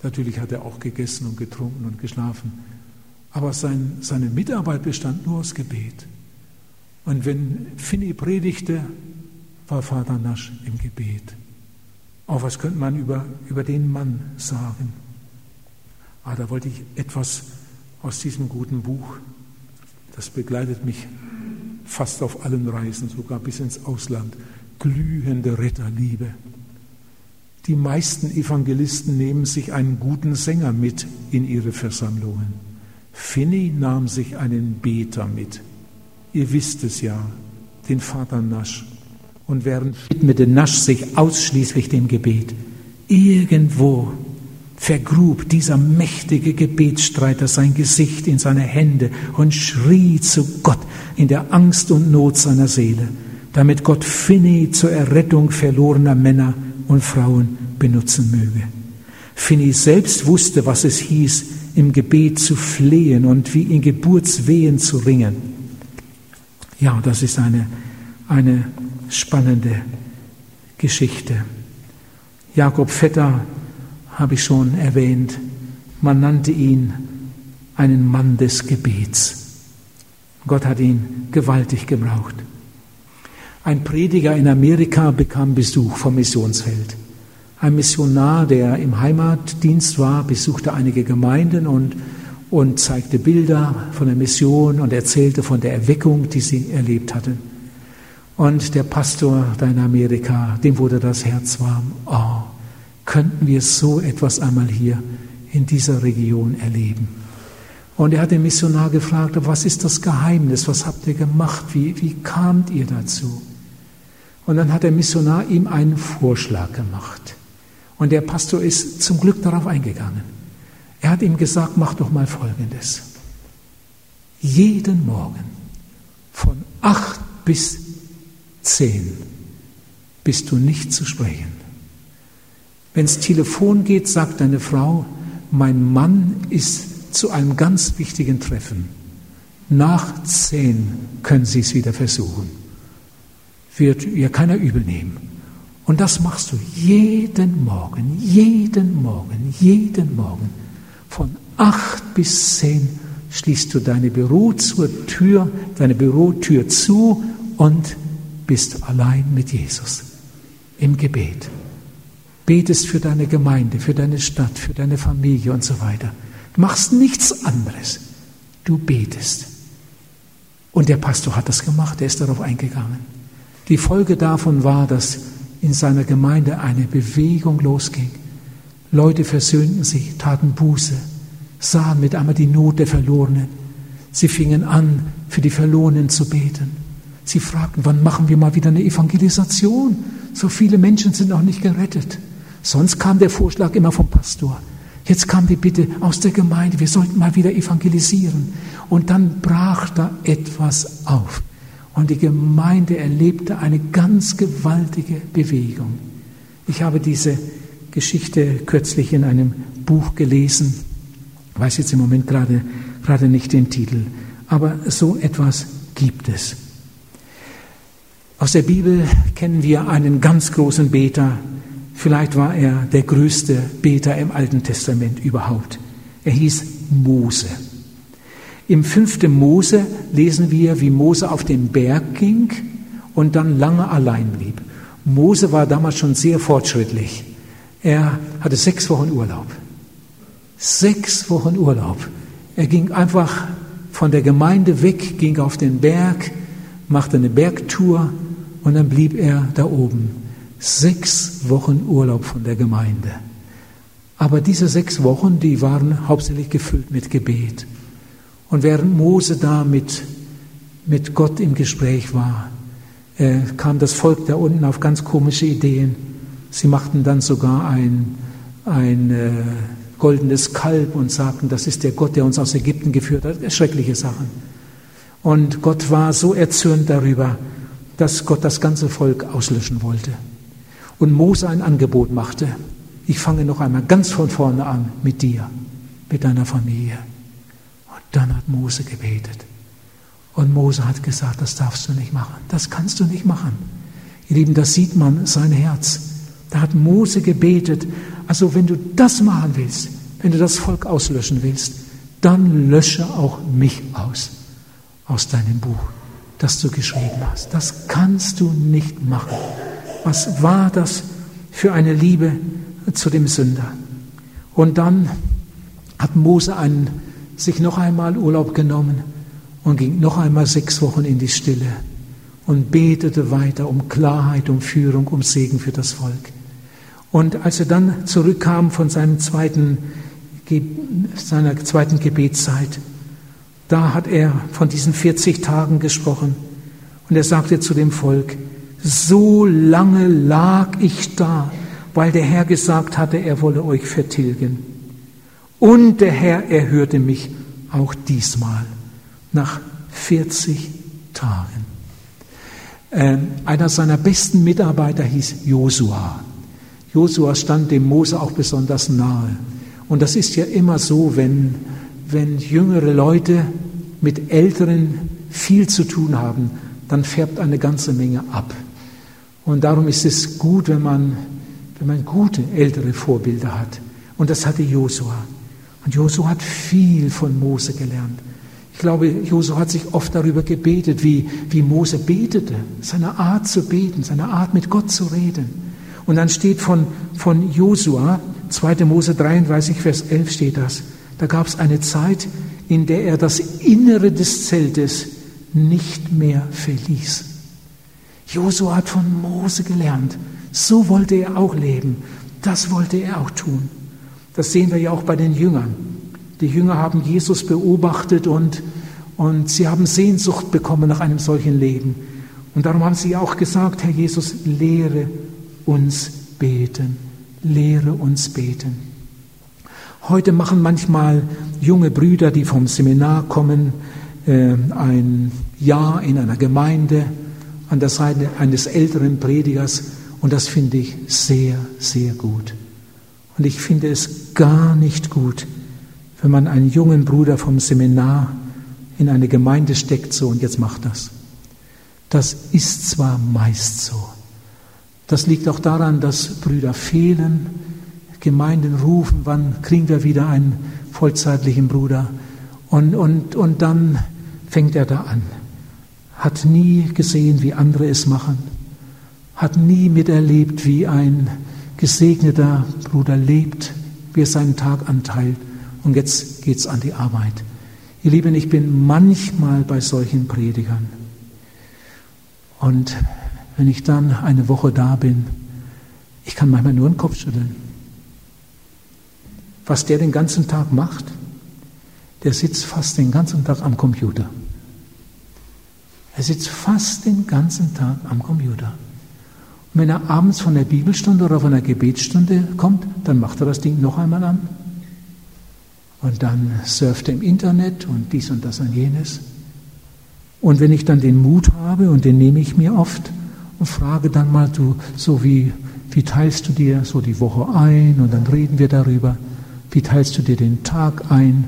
Natürlich hat er auch gegessen und getrunken und geschlafen, aber sein, seine Mitarbeit bestand nur aus Gebet. Und wenn Finny predigte, war Vater Nasch im Gebet. Auch was könnte man über, über den Mann sagen? Ah, da wollte ich etwas aus diesem guten Buch, das begleitet mich fast auf allen Reisen, sogar bis ins Ausland, glühende Retterliebe. Die meisten Evangelisten nehmen sich einen guten Sänger mit in ihre Versammlungen. Finney nahm sich einen Beter mit. Ihr wisst es ja, den Vater Nasch. Und während widmete Nasch sich ausschließlich dem Gebet. Irgendwo vergrub dieser mächtige Gebetsstreiter sein Gesicht in seine Hände und schrie zu Gott in der Angst und Not seiner Seele, damit Gott Finney zur Errettung verlorener Männer und Frauen benutzen möge. Finney selbst wusste, was es hieß, im Gebet zu flehen und wie in Geburtswehen zu ringen. Ja, das ist eine, eine spannende Geschichte. Jakob Vetter habe ich schon erwähnt. Man nannte ihn einen Mann des Gebets. Gott hat ihn gewaltig gebraucht. Ein Prediger in Amerika bekam Besuch vom Missionsfeld. Ein Missionar, der im Heimatdienst war, besuchte einige Gemeinden und und zeigte Bilder von der Mission und erzählte von der Erweckung, die sie erlebt hatten. Und der Pastor da in Amerika, dem wurde das Herz warm. Oh, könnten wir so etwas einmal hier in dieser Region erleben? Und er hat den Missionar gefragt, was ist das Geheimnis? Was habt ihr gemacht? Wie, wie kamt ihr dazu? Und dann hat der Missionar ihm einen Vorschlag gemacht. Und der Pastor ist zum Glück darauf eingegangen. Er hat ihm gesagt, mach doch mal Folgendes. jeden Morgen von acht bis zehn bist du nicht zu sprechen. Wenns Telefon geht, sagt deine Frau, mein Mann ist zu einem ganz wichtigen Treffen. Nach zehn können Sie es wieder versuchen. Wird ihr keiner übel nehmen. Und das machst du jeden Morgen, jeden Morgen, jeden Morgen. Von acht bis zehn schließt du deine Bürotür, deine Bürotür zu und bist allein mit Jesus im Gebet. Betest für deine Gemeinde, für deine Stadt, für deine Familie und so weiter. Du machst nichts anderes. Du betest. Und der Pastor hat das gemacht, er ist darauf eingegangen. Die Folge davon war, dass in seiner Gemeinde eine Bewegung losging. Leute versöhnten sich, taten Buße, sahen mit einmal die Not der Verlorenen. Sie fingen an, für die Verlorenen zu beten. Sie fragten, wann machen wir mal wieder eine Evangelisation? So viele Menschen sind noch nicht gerettet. Sonst kam der Vorschlag immer vom Pastor. Jetzt kam die Bitte aus der Gemeinde, wir sollten mal wieder evangelisieren. Und dann brach da etwas auf. Und die Gemeinde erlebte eine ganz gewaltige Bewegung. Ich habe diese Geschichte kürzlich in einem Buch gelesen, weiß jetzt im Moment gerade, gerade nicht den Titel, aber so etwas gibt es. Aus der Bibel kennen wir einen ganz großen Beter. Vielleicht war er der größte Beter im Alten Testament überhaupt. Er hieß Mose. Im fünften Mose lesen wir, wie Mose auf den Berg ging und dann lange allein blieb. Mose war damals schon sehr fortschrittlich. Er hatte sechs Wochen Urlaub. Sechs Wochen Urlaub. Er ging einfach von der Gemeinde weg, ging auf den Berg, machte eine Bergtour und dann blieb er da oben. Sechs Wochen Urlaub von der Gemeinde. Aber diese sechs Wochen, die waren hauptsächlich gefüllt mit Gebet. Und während Mose da mit, mit Gott im Gespräch war, äh, kam das Volk da unten auf ganz komische Ideen. Sie machten dann sogar ein, ein äh, goldenes Kalb und sagten, das ist der Gott, der uns aus Ägypten geführt hat. Schreckliche Sachen. Und Gott war so erzürnt darüber, dass Gott das ganze Volk auslöschen wollte. Und Mose ein Angebot machte. Ich fange noch einmal ganz von vorne an mit dir, mit deiner Familie. Dann hat Mose gebetet. Und Mose hat gesagt, das darfst du nicht machen. Das kannst du nicht machen. Ihr Lieben, das sieht man, sein Herz. Da hat Mose gebetet. Also wenn du das machen willst, wenn du das Volk auslöschen willst, dann lösche auch mich aus, aus deinem Buch das du geschrieben hast. Das kannst du nicht machen. Was war das für eine Liebe zu dem Sünder? Und dann hat Mose einen, sich noch einmal Urlaub genommen und ging noch einmal sechs Wochen in die Stille und betete weiter um Klarheit, um Führung, um Segen für das Volk. Und als er dann zurückkam von seinem zweiten, seiner zweiten Gebetszeit, da hat er von diesen 40 Tagen gesprochen. Und er sagte zu dem Volk, so lange lag ich da, weil der Herr gesagt hatte, er wolle euch vertilgen. Und der Herr erhörte mich auch diesmal nach 40 Tagen. Ähm, einer seiner besten Mitarbeiter hieß Josua. Josua stand dem Mose auch besonders nahe. Und das ist ja immer so, wenn wenn jüngere Leute mit Älteren viel zu tun haben, dann färbt eine ganze Menge ab. Und darum ist es gut, wenn man, wenn man gute ältere Vorbilder hat. Und das hatte Josua. Und Josua hat viel von Mose gelernt. Ich glaube, Josua hat sich oft darüber gebetet, wie, wie Mose betete, seine Art zu beten, seine Art mit Gott zu reden. Und dann steht von, von Josua, 2. Mose 33, Vers 11 steht das, da gab es eine Zeit, in der er das Innere des Zeltes nicht mehr verließ. Josua hat von Mose gelernt. So wollte er auch leben. Das wollte er auch tun. Das sehen wir ja auch bei den Jüngern. Die Jünger haben Jesus beobachtet und, und sie haben Sehnsucht bekommen nach einem solchen Leben. Und darum haben sie auch gesagt, Herr Jesus, lehre uns beten. Lehre uns beten. Heute machen manchmal junge Brüder, die vom Seminar kommen, äh, ein Jahr in einer Gemeinde an der Seite eines älteren Predigers und das finde ich sehr, sehr gut. Und ich finde es gar nicht gut, wenn man einen jungen Bruder vom Seminar in eine Gemeinde steckt so und jetzt macht das. Das ist zwar meist so. Das liegt auch daran, dass Brüder fehlen, Gemeinden rufen, wann kriegen wir wieder einen vollzeitlichen Bruder? Und, und, und dann fängt er da an. Hat nie gesehen, wie andere es machen. Hat nie miterlebt, wie ein gesegneter Bruder lebt, wie er seinen Tag anteilt. Und jetzt geht's an die Arbeit. Ihr Lieben, ich bin manchmal bei solchen Predigern. Und wenn ich dann eine Woche da bin, ich kann manchmal nur den Kopf schütteln. Was der den ganzen Tag macht, der sitzt fast den ganzen Tag am Computer. Er sitzt fast den ganzen Tag am Computer. Wenn er abends von der Bibelstunde oder von der Gebetsstunde kommt, dann macht er das Ding noch einmal an. Und dann surft er im Internet und dies und das und jenes. Und wenn ich dann den Mut habe, und den nehme ich mir oft, und frage dann mal, du, so wie, wie teilst du dir so die Woche ein? Und dann reden wir darüber. Wie teilst du dir den Tag ein?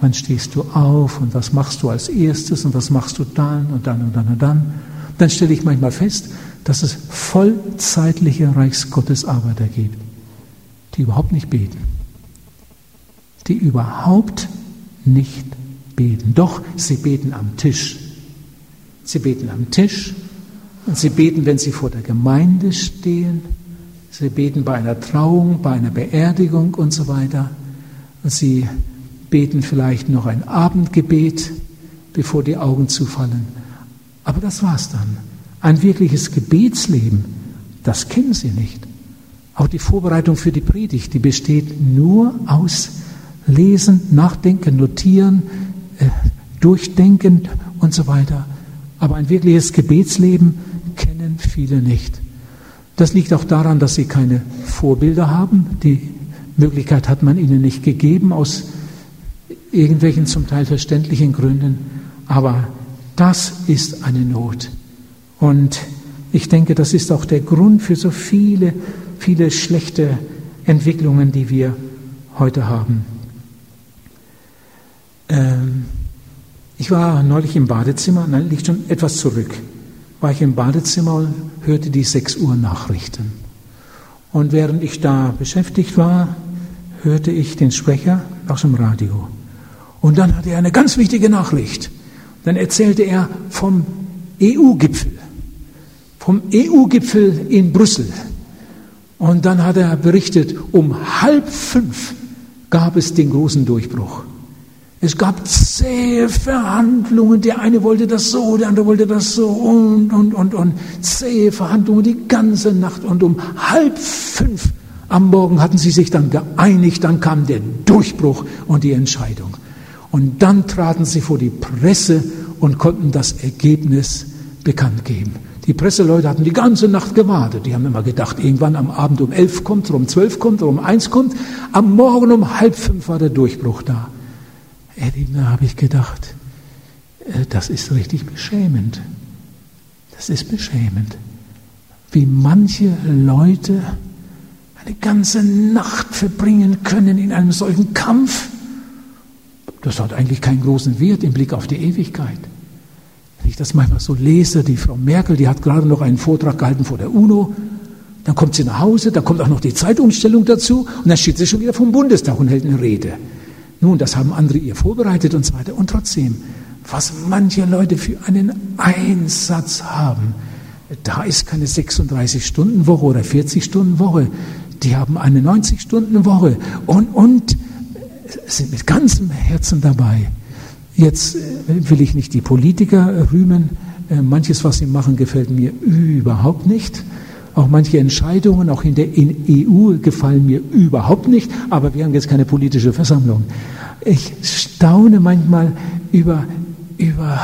Wann stehst du auf? Und was machst du als erstes? Und was machst du dann? Und dann und dann und dann. Dann stelle ich manchmal fest, dass es vollzeitliche Reichsgottesarbeiter gibt, die überhaupt nicht beten. Die überhaupt nicht beten. Doch sie beten am Tisch. Sie beten am Tisch und sie beten, wenn sie vor der Gemeinde stehen. Sie beten bei einer Trauung, bei einer Beerdigung und so weiter. Sie beten vielleicht noch ein Abendgebet, bevor die Augen zufallen. Aber das war's dann. Ein wirkliches Gebetsleben, das kennen sie nicht. Auch die Vorbereitung für die Predigt, die besteht nur aus Lesen, Nachdenken, Notieren, äh, Durchdenken und so weiter. Aber ein wirkliches Gebetsleben kennen viele nicht. Das liegt auch daran, dass sie keine Vorbilder haben. Die Möglichkeit hat man ihnen nicht gegeben aus irgendwelchen zum Teil verständlichen Gründen. Aber das ist eine Not. Und ich denke, das ist auch der Grund für so viele, viele schlechte Entwicklungen, die wir heute haben. Ähm, ich war neulich im Badezimmer, nein, liegt schon etwas zurück war ich im Badezimmer und hörte die 6 Uhr Nachrichten. Und während ich da beschäftigt war, hörte ich den Sprecher aus dem Radio. Und dann hatte er eine ganz wichtige Nachricht. Dann erzählte er vom EU-Gipfel, vom EU-Gipfel in Brüssel. Und dann hat er berichtet, um halb fünf gab es den großen Durchbruch. Es gab zähe Verhandlungen. Der eine wollte das so, der andere wollte das so und, und, und, und. Zähe Verhandlungen die ganze Nacht. Und um halb fünf am Morgen hatten sie sich dann geeinigt. Dann kam der Durchbruch und die Entscheidung. Und dann traten sie vor die Presse und konnten das Ergebnis bekannt geben. Die Presseleute hatten die ganze Nacht gewartet. Die haben immer gedacht, irgendwann am Abend um elf kommt, um zwölf kommt, um eins kommt. Am Morgen um halb fünf war der Durchbruch da. Da habe ich gedacht, äh, das ist richtig beschämend. Das ist beschämend, wie manche Leute eine ganze Nacht verbringen können in einem solchen Kampf. Das hat eigentlich keinen großen Wert im Blick auf die Ewigkeit. Wenn ich das manchmal so lese, die Frau Merkel, die hat gerade noch einen Vortrag gehalten vor der UNO, dann kommt sie nach Hause, da kommt auch noch die Zeitumstellung dazu und dann steht sie schon wieder vom Bundestag und hält eine Rede. Nun, das haben andere ihr vorbereitet und so weiter. Und trotzdem, was manche Leute für einen Einsatz haben, da ist keine 36-Stunden-Woche oder 40-Stunden-Woche. Die haben eine 90-Stunden-Woche und, und sind mit ganzem Herzen dabei. Jetzt äh, will ich nicht die Politiker rühmen. Äh, manches, was sie machen, gefällt mir überhaupt nicht. Auch manche Entscheidungen, auch in der EU, gefallen mir überhaupt nicht, aber wir haben jetzt keine politische Versammlung. Ich staune manchmal über, über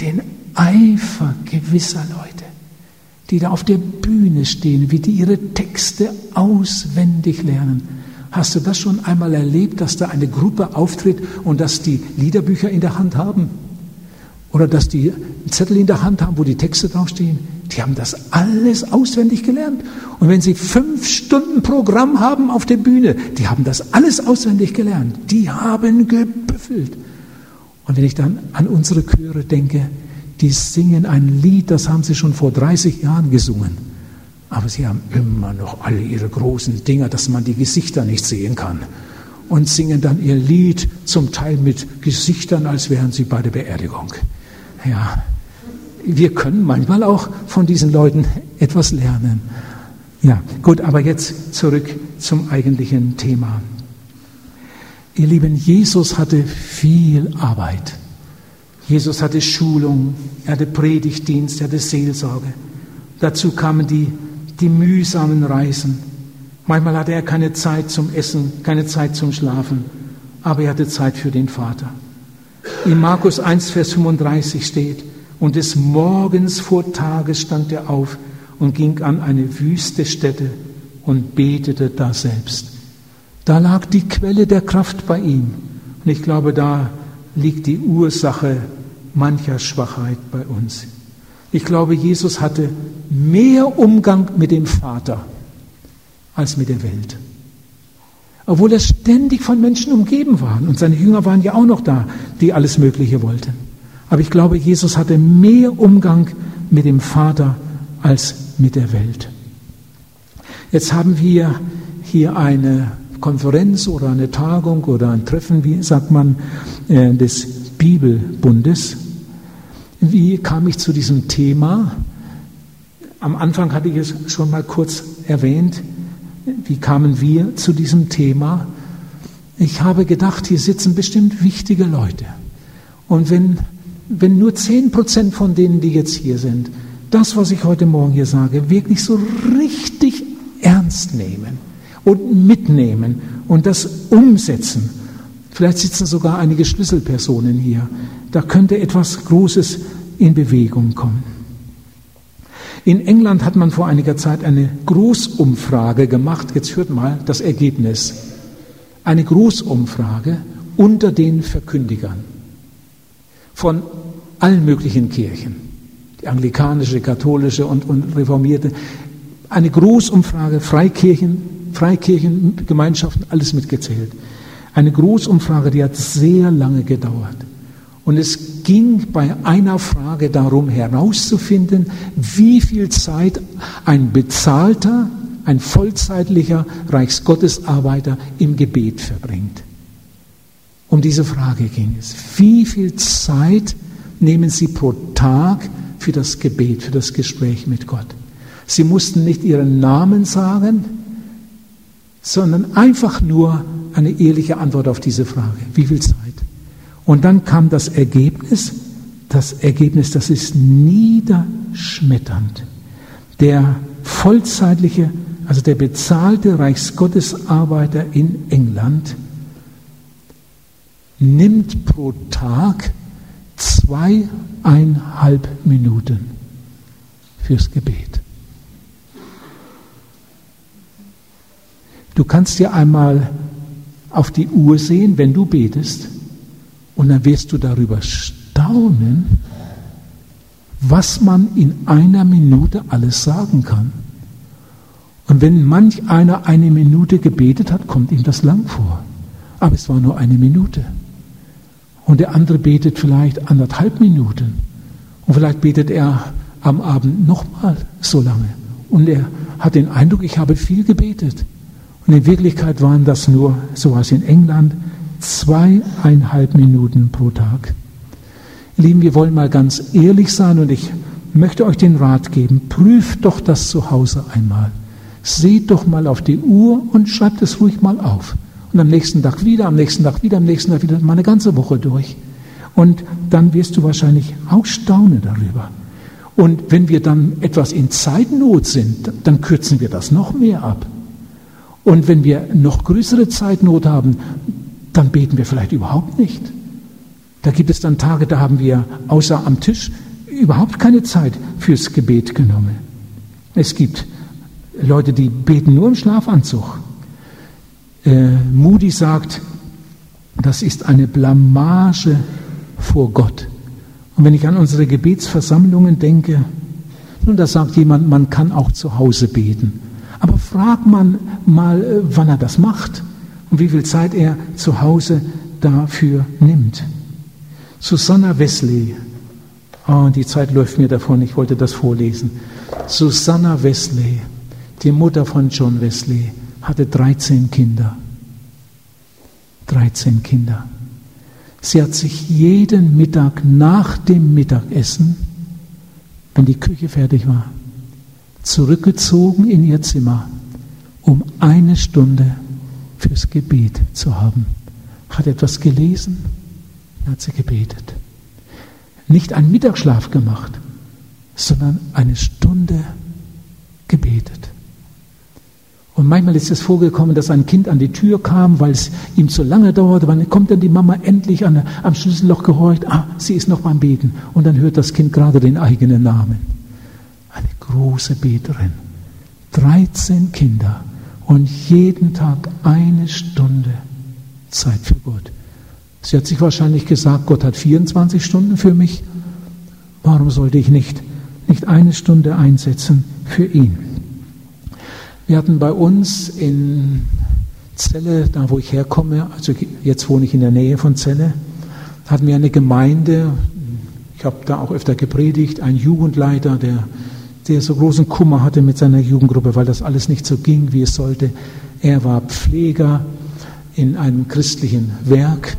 den Eifer gewisser Leute, die da auf der Bühne stehen, wie die ihre Texte auswendig lernen. Hast du das schon einmal erlebt, dass da eine Gruppe auftritt und dass die Liederbücher in der Hand haben? oder dass die Zettel in der Hand haben, wo die Texte draufstehen. Die haben das alles auswendig gelernt. Und wenn sie fünf Stunden Programm haben auf der Bühne, die haben das alles auswendig gelernt. Die haben gebüffelt. Und wenn ich dann an unsere Chöre denke, die singen ein Lied, das haben sie schon vor 30 Jahren gesungen. Aber sie haben immer noch alle ihre großen Dinger, dass man die Gesichter nicht sehen kann. Und singen dann ihr Lied zum Teil mit Gesichtern, als wären sie bei der Beerdigung. Ja, wir können manchmal auch von diesen Leuten etwas lernen. Ja, gut, aber jetzt zurück zum eigentlichen Thema. Ihr Lieben, Jesus hatte viel Arbeit. Jesus hatte Schulung, er hatte Predigtdienst, er hatte Seelsorge. Dazu kamen die, die mühsamen Reisen. Manchmal hatte er keine Zeit zum Essen, keine Zeit zum Schlafen, aber er hatte Zeit für den Vater. In Markus 1, Vers 35 steht, und des Morgens vor Tages stand er auf und ging an eine wüste Stätte und betete da selbst. Da lag die Quelle der Kraft bei ihm. Und ich glaube, da liegt die Ursache mancher Schwachheit bei uns. Ich glaube, Jesus hatte mehr Umgang mit dem Vater als mit der Welt. Obwohl er ständig von Menschen umgeben war. Und seine Jünger waren ja auch noch da, die alles Mögliche wollten. Aber ich glaube, Jesus hatte mehr Umgang mit dem Vater als mit der Welt. Jetzt haben wir hier eine Konferenz oder eine Tagung oder ein Treffen, wie sagt man, äh, des Bibelbundes. Wie kam ich zu diesem Thema? Am Anfang hatte ich es schon mal kurz erwähnt. Wie kamen wir zu diesem Thema? Ich habe gedacht, hier sitzen bestimmt wichtige Leute. Und wenn, wenn nur zehn Prozent von denen, die jetzt hier sind, das, was ich heute Morgen hier sage, wirklich so richtig ernst nehmen und mitnehmen und das umsetzen, vielleicht sitzen sogar einige Schlüsselpersonen hier, da könnte etwas Großes in Bewegung kommen. In England hat man vor einiger Zeit eine Großumfrage gemacht. Jetzt hört mal das Ergebnis. Eine Großumfrage unter den Verkündigern von allen möglichen Kirchen. Die anglikanische, katholische und, und reformierte. Eine Großumfrage, Freikirchen, Freikirchengemeinschaften, alles mitgezählt. Eine Großumfrage, die hat sehr lange gedauert. Und es ging bei einer Frage darum herauszufinden, wie viel Zeit ein bezahlter, ein vollzeitlicher Reichsgottesarbeiter im Gebet verbringt. Um diese Frage ging es. Wie viel Zeit nehmen Sie pro Tag für das Gebet, für das Gespräch mit Gott? Sie mussten nicht Ihren Namen sagen, sondern einfach nur eine ehrliche Antwort auf diese Frage. Wie viel Zeit? Und dann kam das Ergebnis, das Ergebnis, das ist niederschmetternd. Der vollzeitliche, also der bezahlte Reichsgottesarbeiter in England nimmt pro Tag zweieinhalb Minuten fürs Gebet. Du kannst dir einmal auf die Uhr sehen, wenn du betest, und dann wirst du darüber staunen, was man in einer Minute alles sagen kann. Und wenn manch einer eine Minute gebetet hat, kommt ihm das lang vor. Aber es war nur eine Minute. Und der andere betet vielleicht anderthalb Minuten. Und vielleicht betet er am Abend nochmal so lange. Und er hat den Eindruck, ich habe viel gebetet. Und in Wirklichkeit waren das nur, so was in England, zweieinhalb Minuten pro Tag. Lieben, wir wollen mal ganz ehrlich sein und ich möchte euch den Rat geben, prüft doch das zu Hause einmal. Seht doch mal auf die Uhr und schreibt es ruhig mal auf. Und am nächsten Tag wieder, am nächsten Tag wieder, am nächsten Tag wieder, mal eine ganze Woche durch. Und dann wirst du wahrscheinlich auch staunen darüber. Und wenn wir dann etwas in Zeitnot sind, dann kürzen wir das noch mehr ab. Und wenn wir noch größere Zeitnot haben, dann beten wir vielleicht überhaupt nicht. Da gibt es dann Tage, da haben wir außer am Tisch überhaupt keine Zeit fürs Gebet genommen. Es gibt Leute, die beten nur im Schlafanzug. Äh, Moody sagt, das ist eine Blamage vor Gott. Und wenn ich an unsere Gebetsversammlungen denke, nun, da sagt jemand, man kann auch zu Hause beten. Aber frag man mal, äh, wann er das macht und wie viel Zeit er zu Hause dafür nimmt. Susanna Wesley, oh, die Zeit läuft mir davon, ich wollte das vorlesen. Susanna Wesley, die Mutter von John Wesley, hatte 13 Kinder. 13 Kinder. Sie hat sich jeden Mittag nach dem Mittagessen, wenn die Küche fertig war, zurückgezogen in ihr Zimmer, um eine Stunde fürs Gebet zu haben. Hat etwas gelesen, hat sie gebetet. Nicht einen Mittagsschlaf gemacht, sondern eine Stunde gebetet. Und manchmal ist es vorgekommen, dass ein Kind an die Tür kam, weil es ihm zu lange dauerte. Wann kommt dann die Mama endlich an, am Schlüsselloch gehorcht? Ah, sie ist noch beim Beten. Und dann hört das Kind gerade den eigenen Namen. Große Beterin. 13 Kinder und jeden Tag eine Stunde Zeit für Gott. Sie hat sich wahrscheinlich gesagt, Gott hat 24 Stunden für mich. Warum sollte ich nicht, nicht eine Stunde einsetzen für ihn? Wir hatten bei uns in Celle, da wo ich herkomme, also jetzt wohne ich in der Nähe von Celle, hatten wir eine Gemeinde, ich habe da auch öfter gepredigt, ein Jugendleiter, der, der so großen Kummer hatte mit seiner Jugendgruppe, weil das alles nicht so ging, wie es sollte. Er war Pfleger in einem christlichen Werk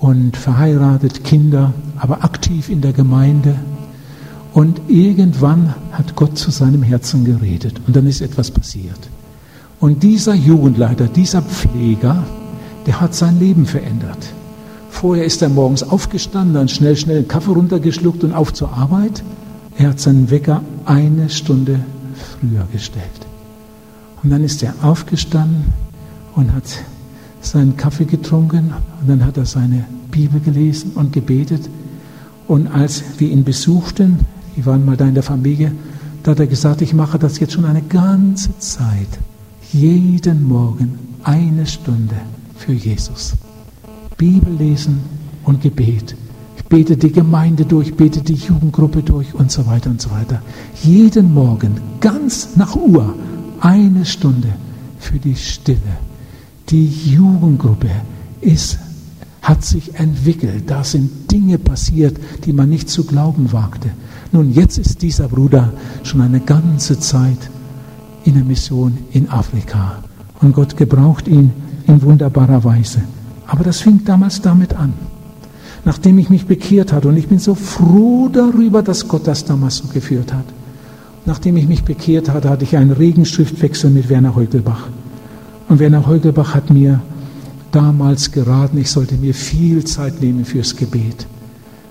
und verheiratet, Kinder, aber aktiv in der Gemeinde. Und irgendwann hat Gott zu seinem Herzen geredet und dann ist etwas passiert. Und dieser Jugendleiter, dieser Pfleger, der hat sein Leben verändert. Vorher ist er morgens aufgestanden, dann schnell, schnell einen Kaffee runtergeschluckt und auf zur Arbeit. Er hat seinen Wecker eine Stunde früher gestellt. Und dann ist er aufgestanden und hat seinen Kaffee getrunken und dann hat er seine Bibel gelesen und gebetet. Und als wir ihn besuchten, wir waren mal da in der Familie, da hat er gesagt, ich mache das jetzt schon eine ganze Zeit, jeden Morgen eine Stunde für Jesus. Bibel lesen und Gebet. Ich bete die Gemeinde durch, bete die Jugendgruppe durch und so weiter und so weiter. Jeden Morgen, ganz nach Uhr, eine Stunde für die Stille die Jugendgruppe ist, hat sich entwickelt. Da sind Dinge passiert, die man nicht zu glauben wagte. Nun, jetzt ist dieser Bruder schon eine ganze Zeit in der Mission in Afrika. Und Gott gebraucht ihn in wunderbarer Weise. Aber das fing damals damit an. Nachdem ich mich bekehrt hatte, und ich bin so froh darüber, dass Gott das damals so geführt hat. Nachdem ich mich bekehrt hatte, hatte ich einen Regenschriftwechsel mit Werner Heugelbach. Und Werner Heugelbach hat mir damals geraten, ich sollte mir viel Zeit nehmen fürs Gebet.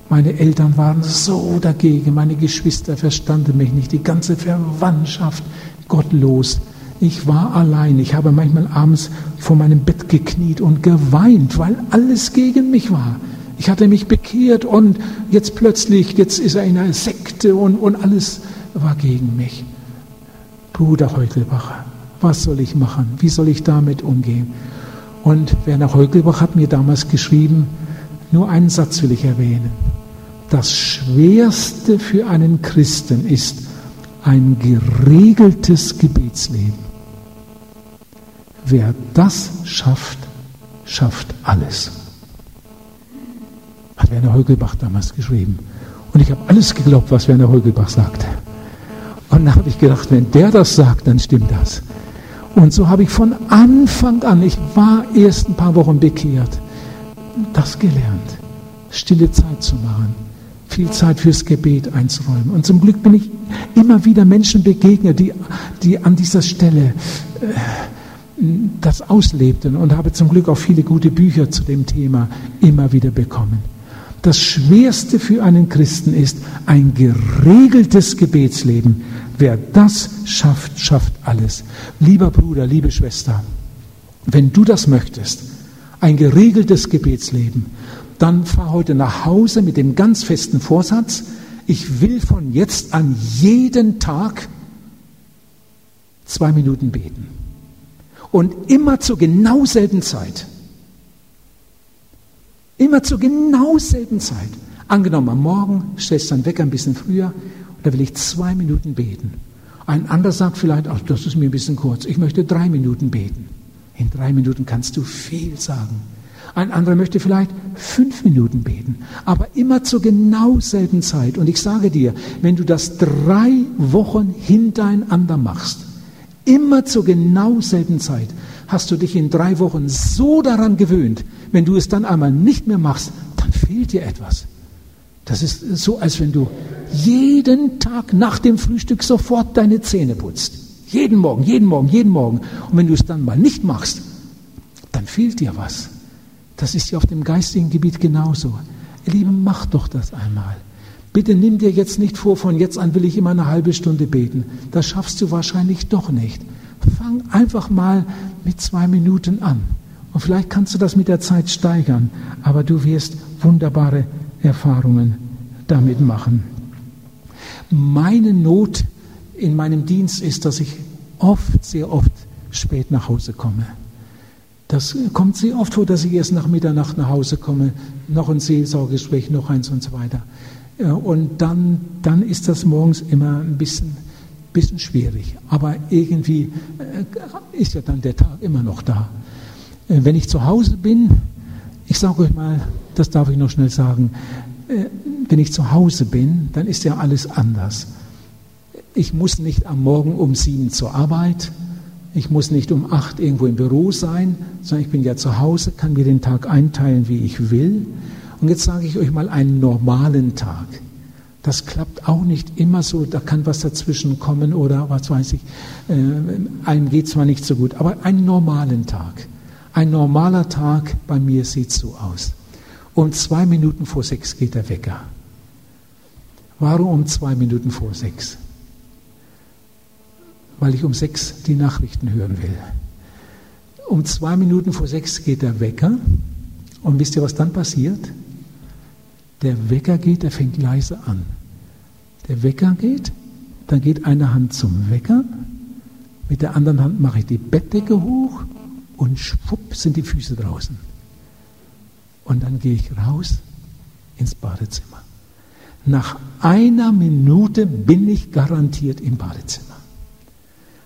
Meine Eltern waren so dagegen, meine Geschwister verstanden mich nicht, die ganze Verwandtschaft gottlos. Ich war allein. Ich habe manchmal abends vor meinem Bett gekniet und geweint, weil alles gegen mich war. Ich hatte mich bekehrt und jetzt plötzlich, jetzt ist er in einer Sekte und, und alles war gegen mich. Bruder Heugelbacher, was soll ich machen? Wie soll ich damit umgehen? Und Werner Heugelbach hat mir damals geschrieben, nur einen Satz will ich erwähnen. Das Schwerste für einen Christen ist ein geregeltes Gebetsleben. Wer das schafft, schafft alles. Hat Werner Heugelbach damals geschrieben. Und ich habe alles geglaubt, was Werner Heugelbach sagte. Und da habe ich gedacht, wenn der das sagt, dann stimmt das. Und so habe ich von Anfang an, ich war erst ein paar Wochen bekehrt, das gelernt, stille Zeit zu machen, viel Zeit fürs Gebet einzuräumen. Und zum Glück bin ich immer wieder Menschen begegnet, die, die an dieser Stelle äh, das auslebten und habe zum Glück auch viele gute Bücher zu dem Thema immer wieder bekommen. Das Schwerste für einen Christen ist ein geregeltes Gebetsleben. Wer das schafft, schafft alles. Lieber Bruder, liebe Schwester, wenn du das möchtest, ein geregeltes Gebetsleben, dann fahr heute nach Hause mit dem ganz festen Vorsatz, ich will von jetzt an jeden Tag zwei Minuten beten. Und immer zur genau selben Zeit. Immer zur genau selben Zeit. Angenommen, am Morgen stellst du deinen Wecker ein bisschen früher und da will ich zwei Minuten beten. Ein anderer sagt vielleicht, ach, das ist mir ein bisschen kurz, ich möchte drei Minuten beten. In drei Minuten kannst du viel sagen. Ein anderer möchte vielleicht fünf Minuten beten, aber immer zur genau selben Zeit. Und ich sage dir, wenn du das drei Wochen hintereinander machst, immer zur genau selben Zeit, hast du dich in drei Wochen so daran gewöhnt, wenn du es dann einmal nicht mehr machst, dann fehlt dir etwas. Das ist so, als wenn du jeden Tag nach dem Frühstück sofort deine Zähne putzt. Jeden Morgen, jeden Morgen, jeden Morgen. Und wenn du es dann mal nicht machst, dann fehlt dir was. Das ist ja auf dem geistigen Gebiet genauso. Ihr Lieben, mach doch das einmal. Bitte nimm dir jetzt nicht vor, von jetzt an will ich immer eine halbe Stunde beten. Das schaffst du wahrscheinlich doch nicht. Fang einfach mal mit zwei Minuten an. Und vielleicht kannst du das mit der Zeit steigern, aber du wirst wunderbare Erfahrungen damit machen. Meine Not in meinem Dienst ist, dass ich oft, sehr oft spät nach Hause komme. Das kommt sehr oft vor, dass ich erst nach Mitternacht nach Hause komme, noch ein Seelsorgegespräch, noch eins und so weiter. Und dann, dann ist das morgens immer ein bisschen, bisschen schwierig. Aber irgendwie äh, ist ja dann der Tag immer noch da. Äh, wenn ich zu Hause bin, ich sage euch mal, das darf ich noch schnell sagen, äh, wenn ich zu Hause bin, dann ist ja alles anders. Ich muss nicht am Morgen um sieben zur Arbeit, ich muss nicht um acht irgendwo im Büro sein, sondern ich bin ja zu Hause, kann mir den Tag einteilen, wie ich will. Und jetzt sage ich euch mal einen normalen Tag. Das klappt auch nicht immer so, da kann was dazwischen kommen oder was weiß ich. Äh, einem geht zwar nicht so gut, aber einen normalen Tag. Ein normaler Tag bei mir sieht so aus. Um zwei Minuten vor sechs geht der Wecker. Warum um zwei Minuten vor sechs? Weil ich um sechs die Nachrichten hören will. Um zwei Minuten vor sechs geht der Wecker. Und wisst ihr, was dann passiert? Der Wecker geht, der fängt leise an. Der Wecker geht, dann geht eine Hand zum Wecker, mit der anderen Hand mache ich die Bettdecke hoch und schwupp sind die Füße draußen. Und dann gehe ich raus ins Badezimmer. Nach einer Minute bin ich garantiert im Badezimmer,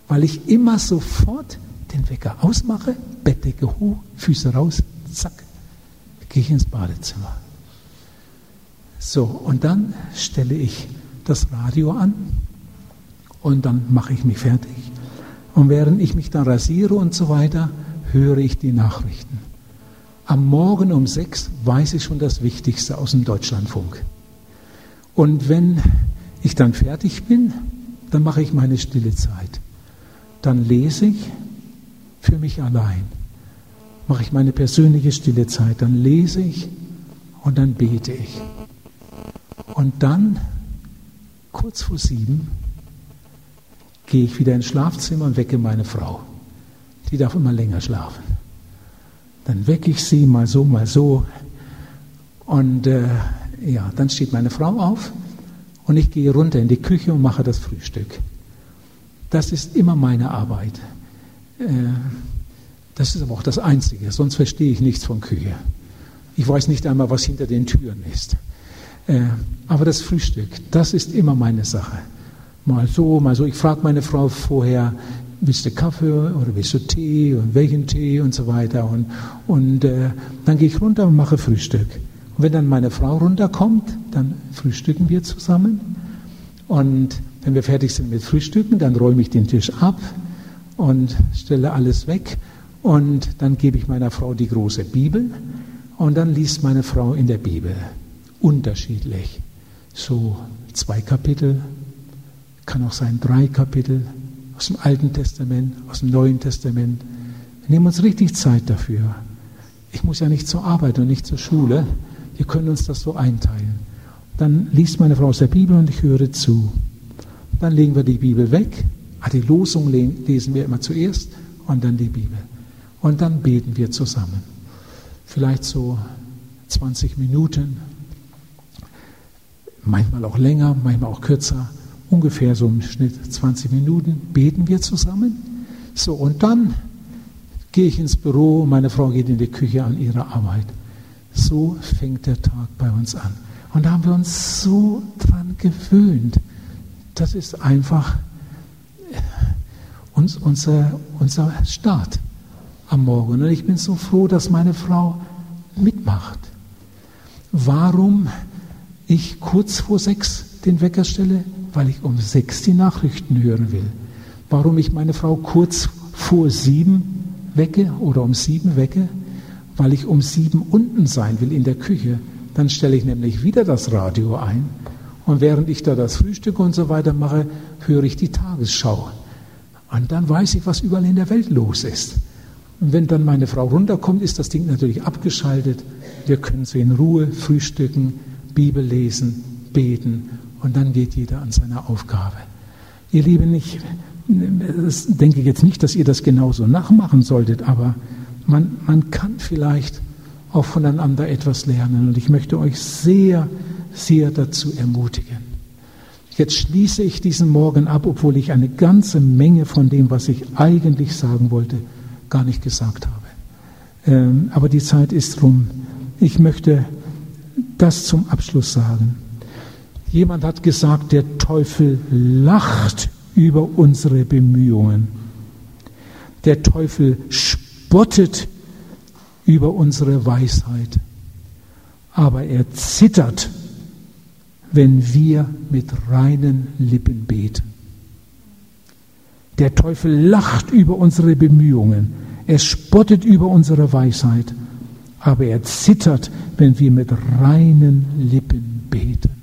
weil ich immer sofort den Wecker ausmache, Bettdecke hoch, Füße raus, zack, gehe ich ins Badezimmer. So, und dann stelle ich das Radio an und dann mache ich mich fertig. Und während ich mich dann rasiere und so weiter, höre ich die Nachrichten. Am Morgen um sechs weiß ich schon das Wichtigste aus dem Deutschlandfunk. Und wenn ich dann fertig bin, dann mache ich meine stille Zeit. Dann lese ich für mich allein. Mache ich meine persönliche stille Zeit. Dann lese ich und dann bete ich. Und dann, kurz vor sieben, gehe ich wieder ins Schlafzimmer und wecke meine Frau die darf immer länger schlafen. Dann wecke ich sie mal so, mal so. Und äh, ja, dann steht meine Frau auf und ich gehe runter in die Küche und mache das Frühstück. Das ist immer meine Arbeit. Äh, das ist aber auch das Einzige, sonst verstehe ich nichts von Küche. Ich weiß nicht einmal, was hinter den Türen ist. Äh, aber das Frühstück, das ist immer meine Sache. Mal so, mal so. Ich frage meine Frau vorher, willst du Kaffee oder willst du Tee und welchen Tee und so weiter. Und, und äh, dann gehe ich runter und mache Frühstück. Und wenn dann meine Frau runterkommt, dann frühstücken wir zusammen. Und wenn wir fertig sind mit Frühstücken, dann räume ich den Tisch ab und stelle alles weg. Und dann gebe ich meiner Frau die große Bibel. Und dann liest meine Frau in der Bibel unterschiedlich. So zwei Kapitel, kann auch sein drei Kapitel, aus dem Alten Testament, aus dem Neuen Testament. Wir nehmen uns richtig Zeit dafür. Ich muss ja nicht zur Arbeit und nicht zur Schule. Wir können uns das so einteilen. Dann liest meine Frau aus der Bibel und ich höre zu. Dann legen wir die Bibel weg. Ah, die Losung lesen wir immer zuerst und dann die Bibel. Und dann beten wir zusammen. Vielleicht so 20 Minuten, manchmal auch länger, manchmal auch kürzer ungefähr so im Schnitt 20 Minuten, beten wir zusammen. So, und dann gehe ich ins Büro, meine Frau geht in die Küche an ihre Arbeit. So fängt der Tag bei uns an. Und da haben wir uns so dran gewöhnt. Das ist einfach äh, uns, unser, unser Start am Morgen. Und ich bin so froh, dass meine Frau mitmacht. Warum ich kurz vor sechs den Wecker stelle? Weil ich um sechs die Nachrichten hören will. Warum ich meine Frau kurz vor sieben wecke oder um sieben wecke? Weil ich um sieben unten sein will in der Küche dann stelle ich nämlich wieder das Radio ein und während ich da das Frühstück und so weiter mache, höre ich die Tagesschau. Und dann weiß ich, was überall in der Welt los ist. Und wenn dann meine Frau runterkommt, ist das Ding natürlich abgeschaltet. Wir können sie in Ruhe frühstücken, Bibel lesen, beten und dann geht jeder an seine Aufgabe. Ihr Lieben, ich denke jetzt nicht, dass ihr das genauso nachmachen solltet, aber man, man kann vielleicht auch voneinander etwas lernen. Und ich möchte euch sehr, sehr dazu ermutigen. Jetzt schließe ich diesen Morgen ab, obwohl ich eine ganze Menge von dem, was ich eigentlich sagen wollte, gar nicht gesagt habe. Ähm, aber die Zeit ist rum. Ich möchte das zum Abschluss sagen. Jemand hat gesagt, der Teufel lacht über unsere Bemühungen. Der Teufel spottet über unsere Weisheit. Aber er zittert, wenn wir mit reinen Lippen beten. Der Teufel lacht über unsere Bemühungen. Er spottet über unsere Weisheit. Aber er zittert, wenn wir mit reinen Lippen beten.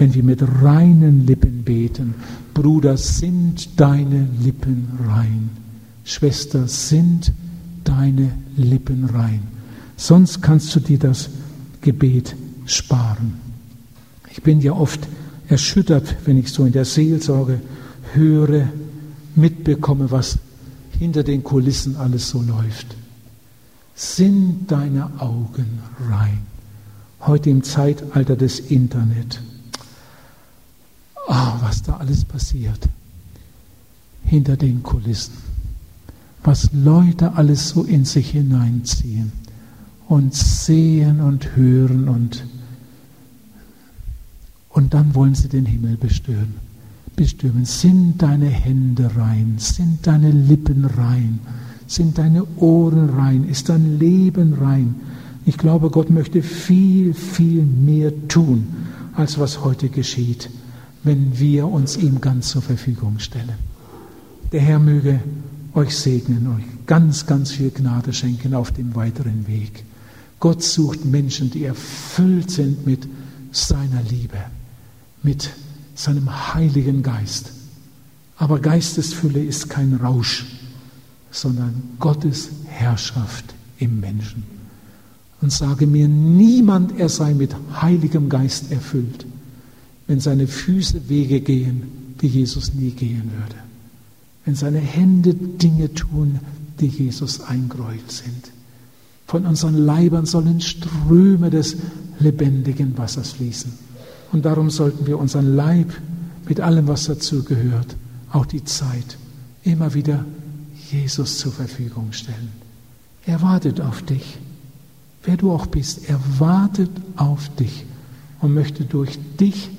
Wenn wir mit reinen Lippen beten. Bruder, sind deine Lippen rein. Schwester, sind deine Lippen rein. Sonst kannst du dir das Gebet sparen. Ich bin ja oft erschüttert, wenn ich so in der Seelsorge höre, mitbekomme, was hinter den Kulissen alles so läuft. Sind deine Augen rein? Heute im Zeitalter des Internet. Ah, was da alles passiert hinter den Kulissen was Leute alles so in sich hineinziehen und sehen und hören und, und dann wollen sie den Himmel bestürmen. bestürmen. Sind deine Hände rein? Sind deine Lippen rein? Sind deine Ohren rein? Ist dein Leben rein? Ich glaube, Gott möchte viel, viel mehr tun, als was heute geschieht, wenn wir uns ihm ganz zur Verfügung stellen. Der Herr möge euch segnen, euch ganz, ganz viel Gnade schenken auf dem weiteren Weg. Gott sucht Menschen, die erfüllt sind mit seiner Liebe, mit seinem Heiligen Geist. Aber Geistesfülle ist kein Rausch, sondern Gottes Herrschaft im Menschen. Und sage mir niemand, er sei mit Heiligem Geist erfüllt, wenn seine Füße Wege gehen, die Jesus nie gehen würde wenn seine Hände Dinge tun, die Jesus eingräuelt sind. Von unseren Leibern sollen Ströme des lebendigen Wassers fließen. Und darum sollten wir unseren Leib mit allem, was dazu gehört, auch die Zeit, immer wieder Jesus zur Verfügung stellen. Er wartet auf dich. Wer du auch bist, er wartet auf dich und möchte durch dich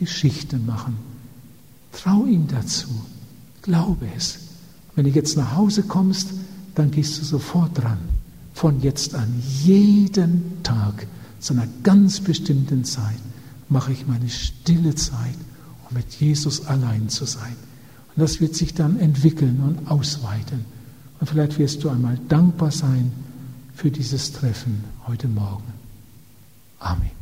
Geschichte machen. Trau ihm dazu. Glaube es. Wenn du jetzt nach Hause kommst, dann gehst du sofort dran. Von jetzt an, jeden Tag, zu einer ganz bestimmten Zeit, mache ich meine stille Zeit, um mit Jesus allein zu sein. Und das wird sich dann entwickeln und ausweiten. Und vielleicht wirst du einmal dankbar sein für dieses Treffen heute Morgen. Amen.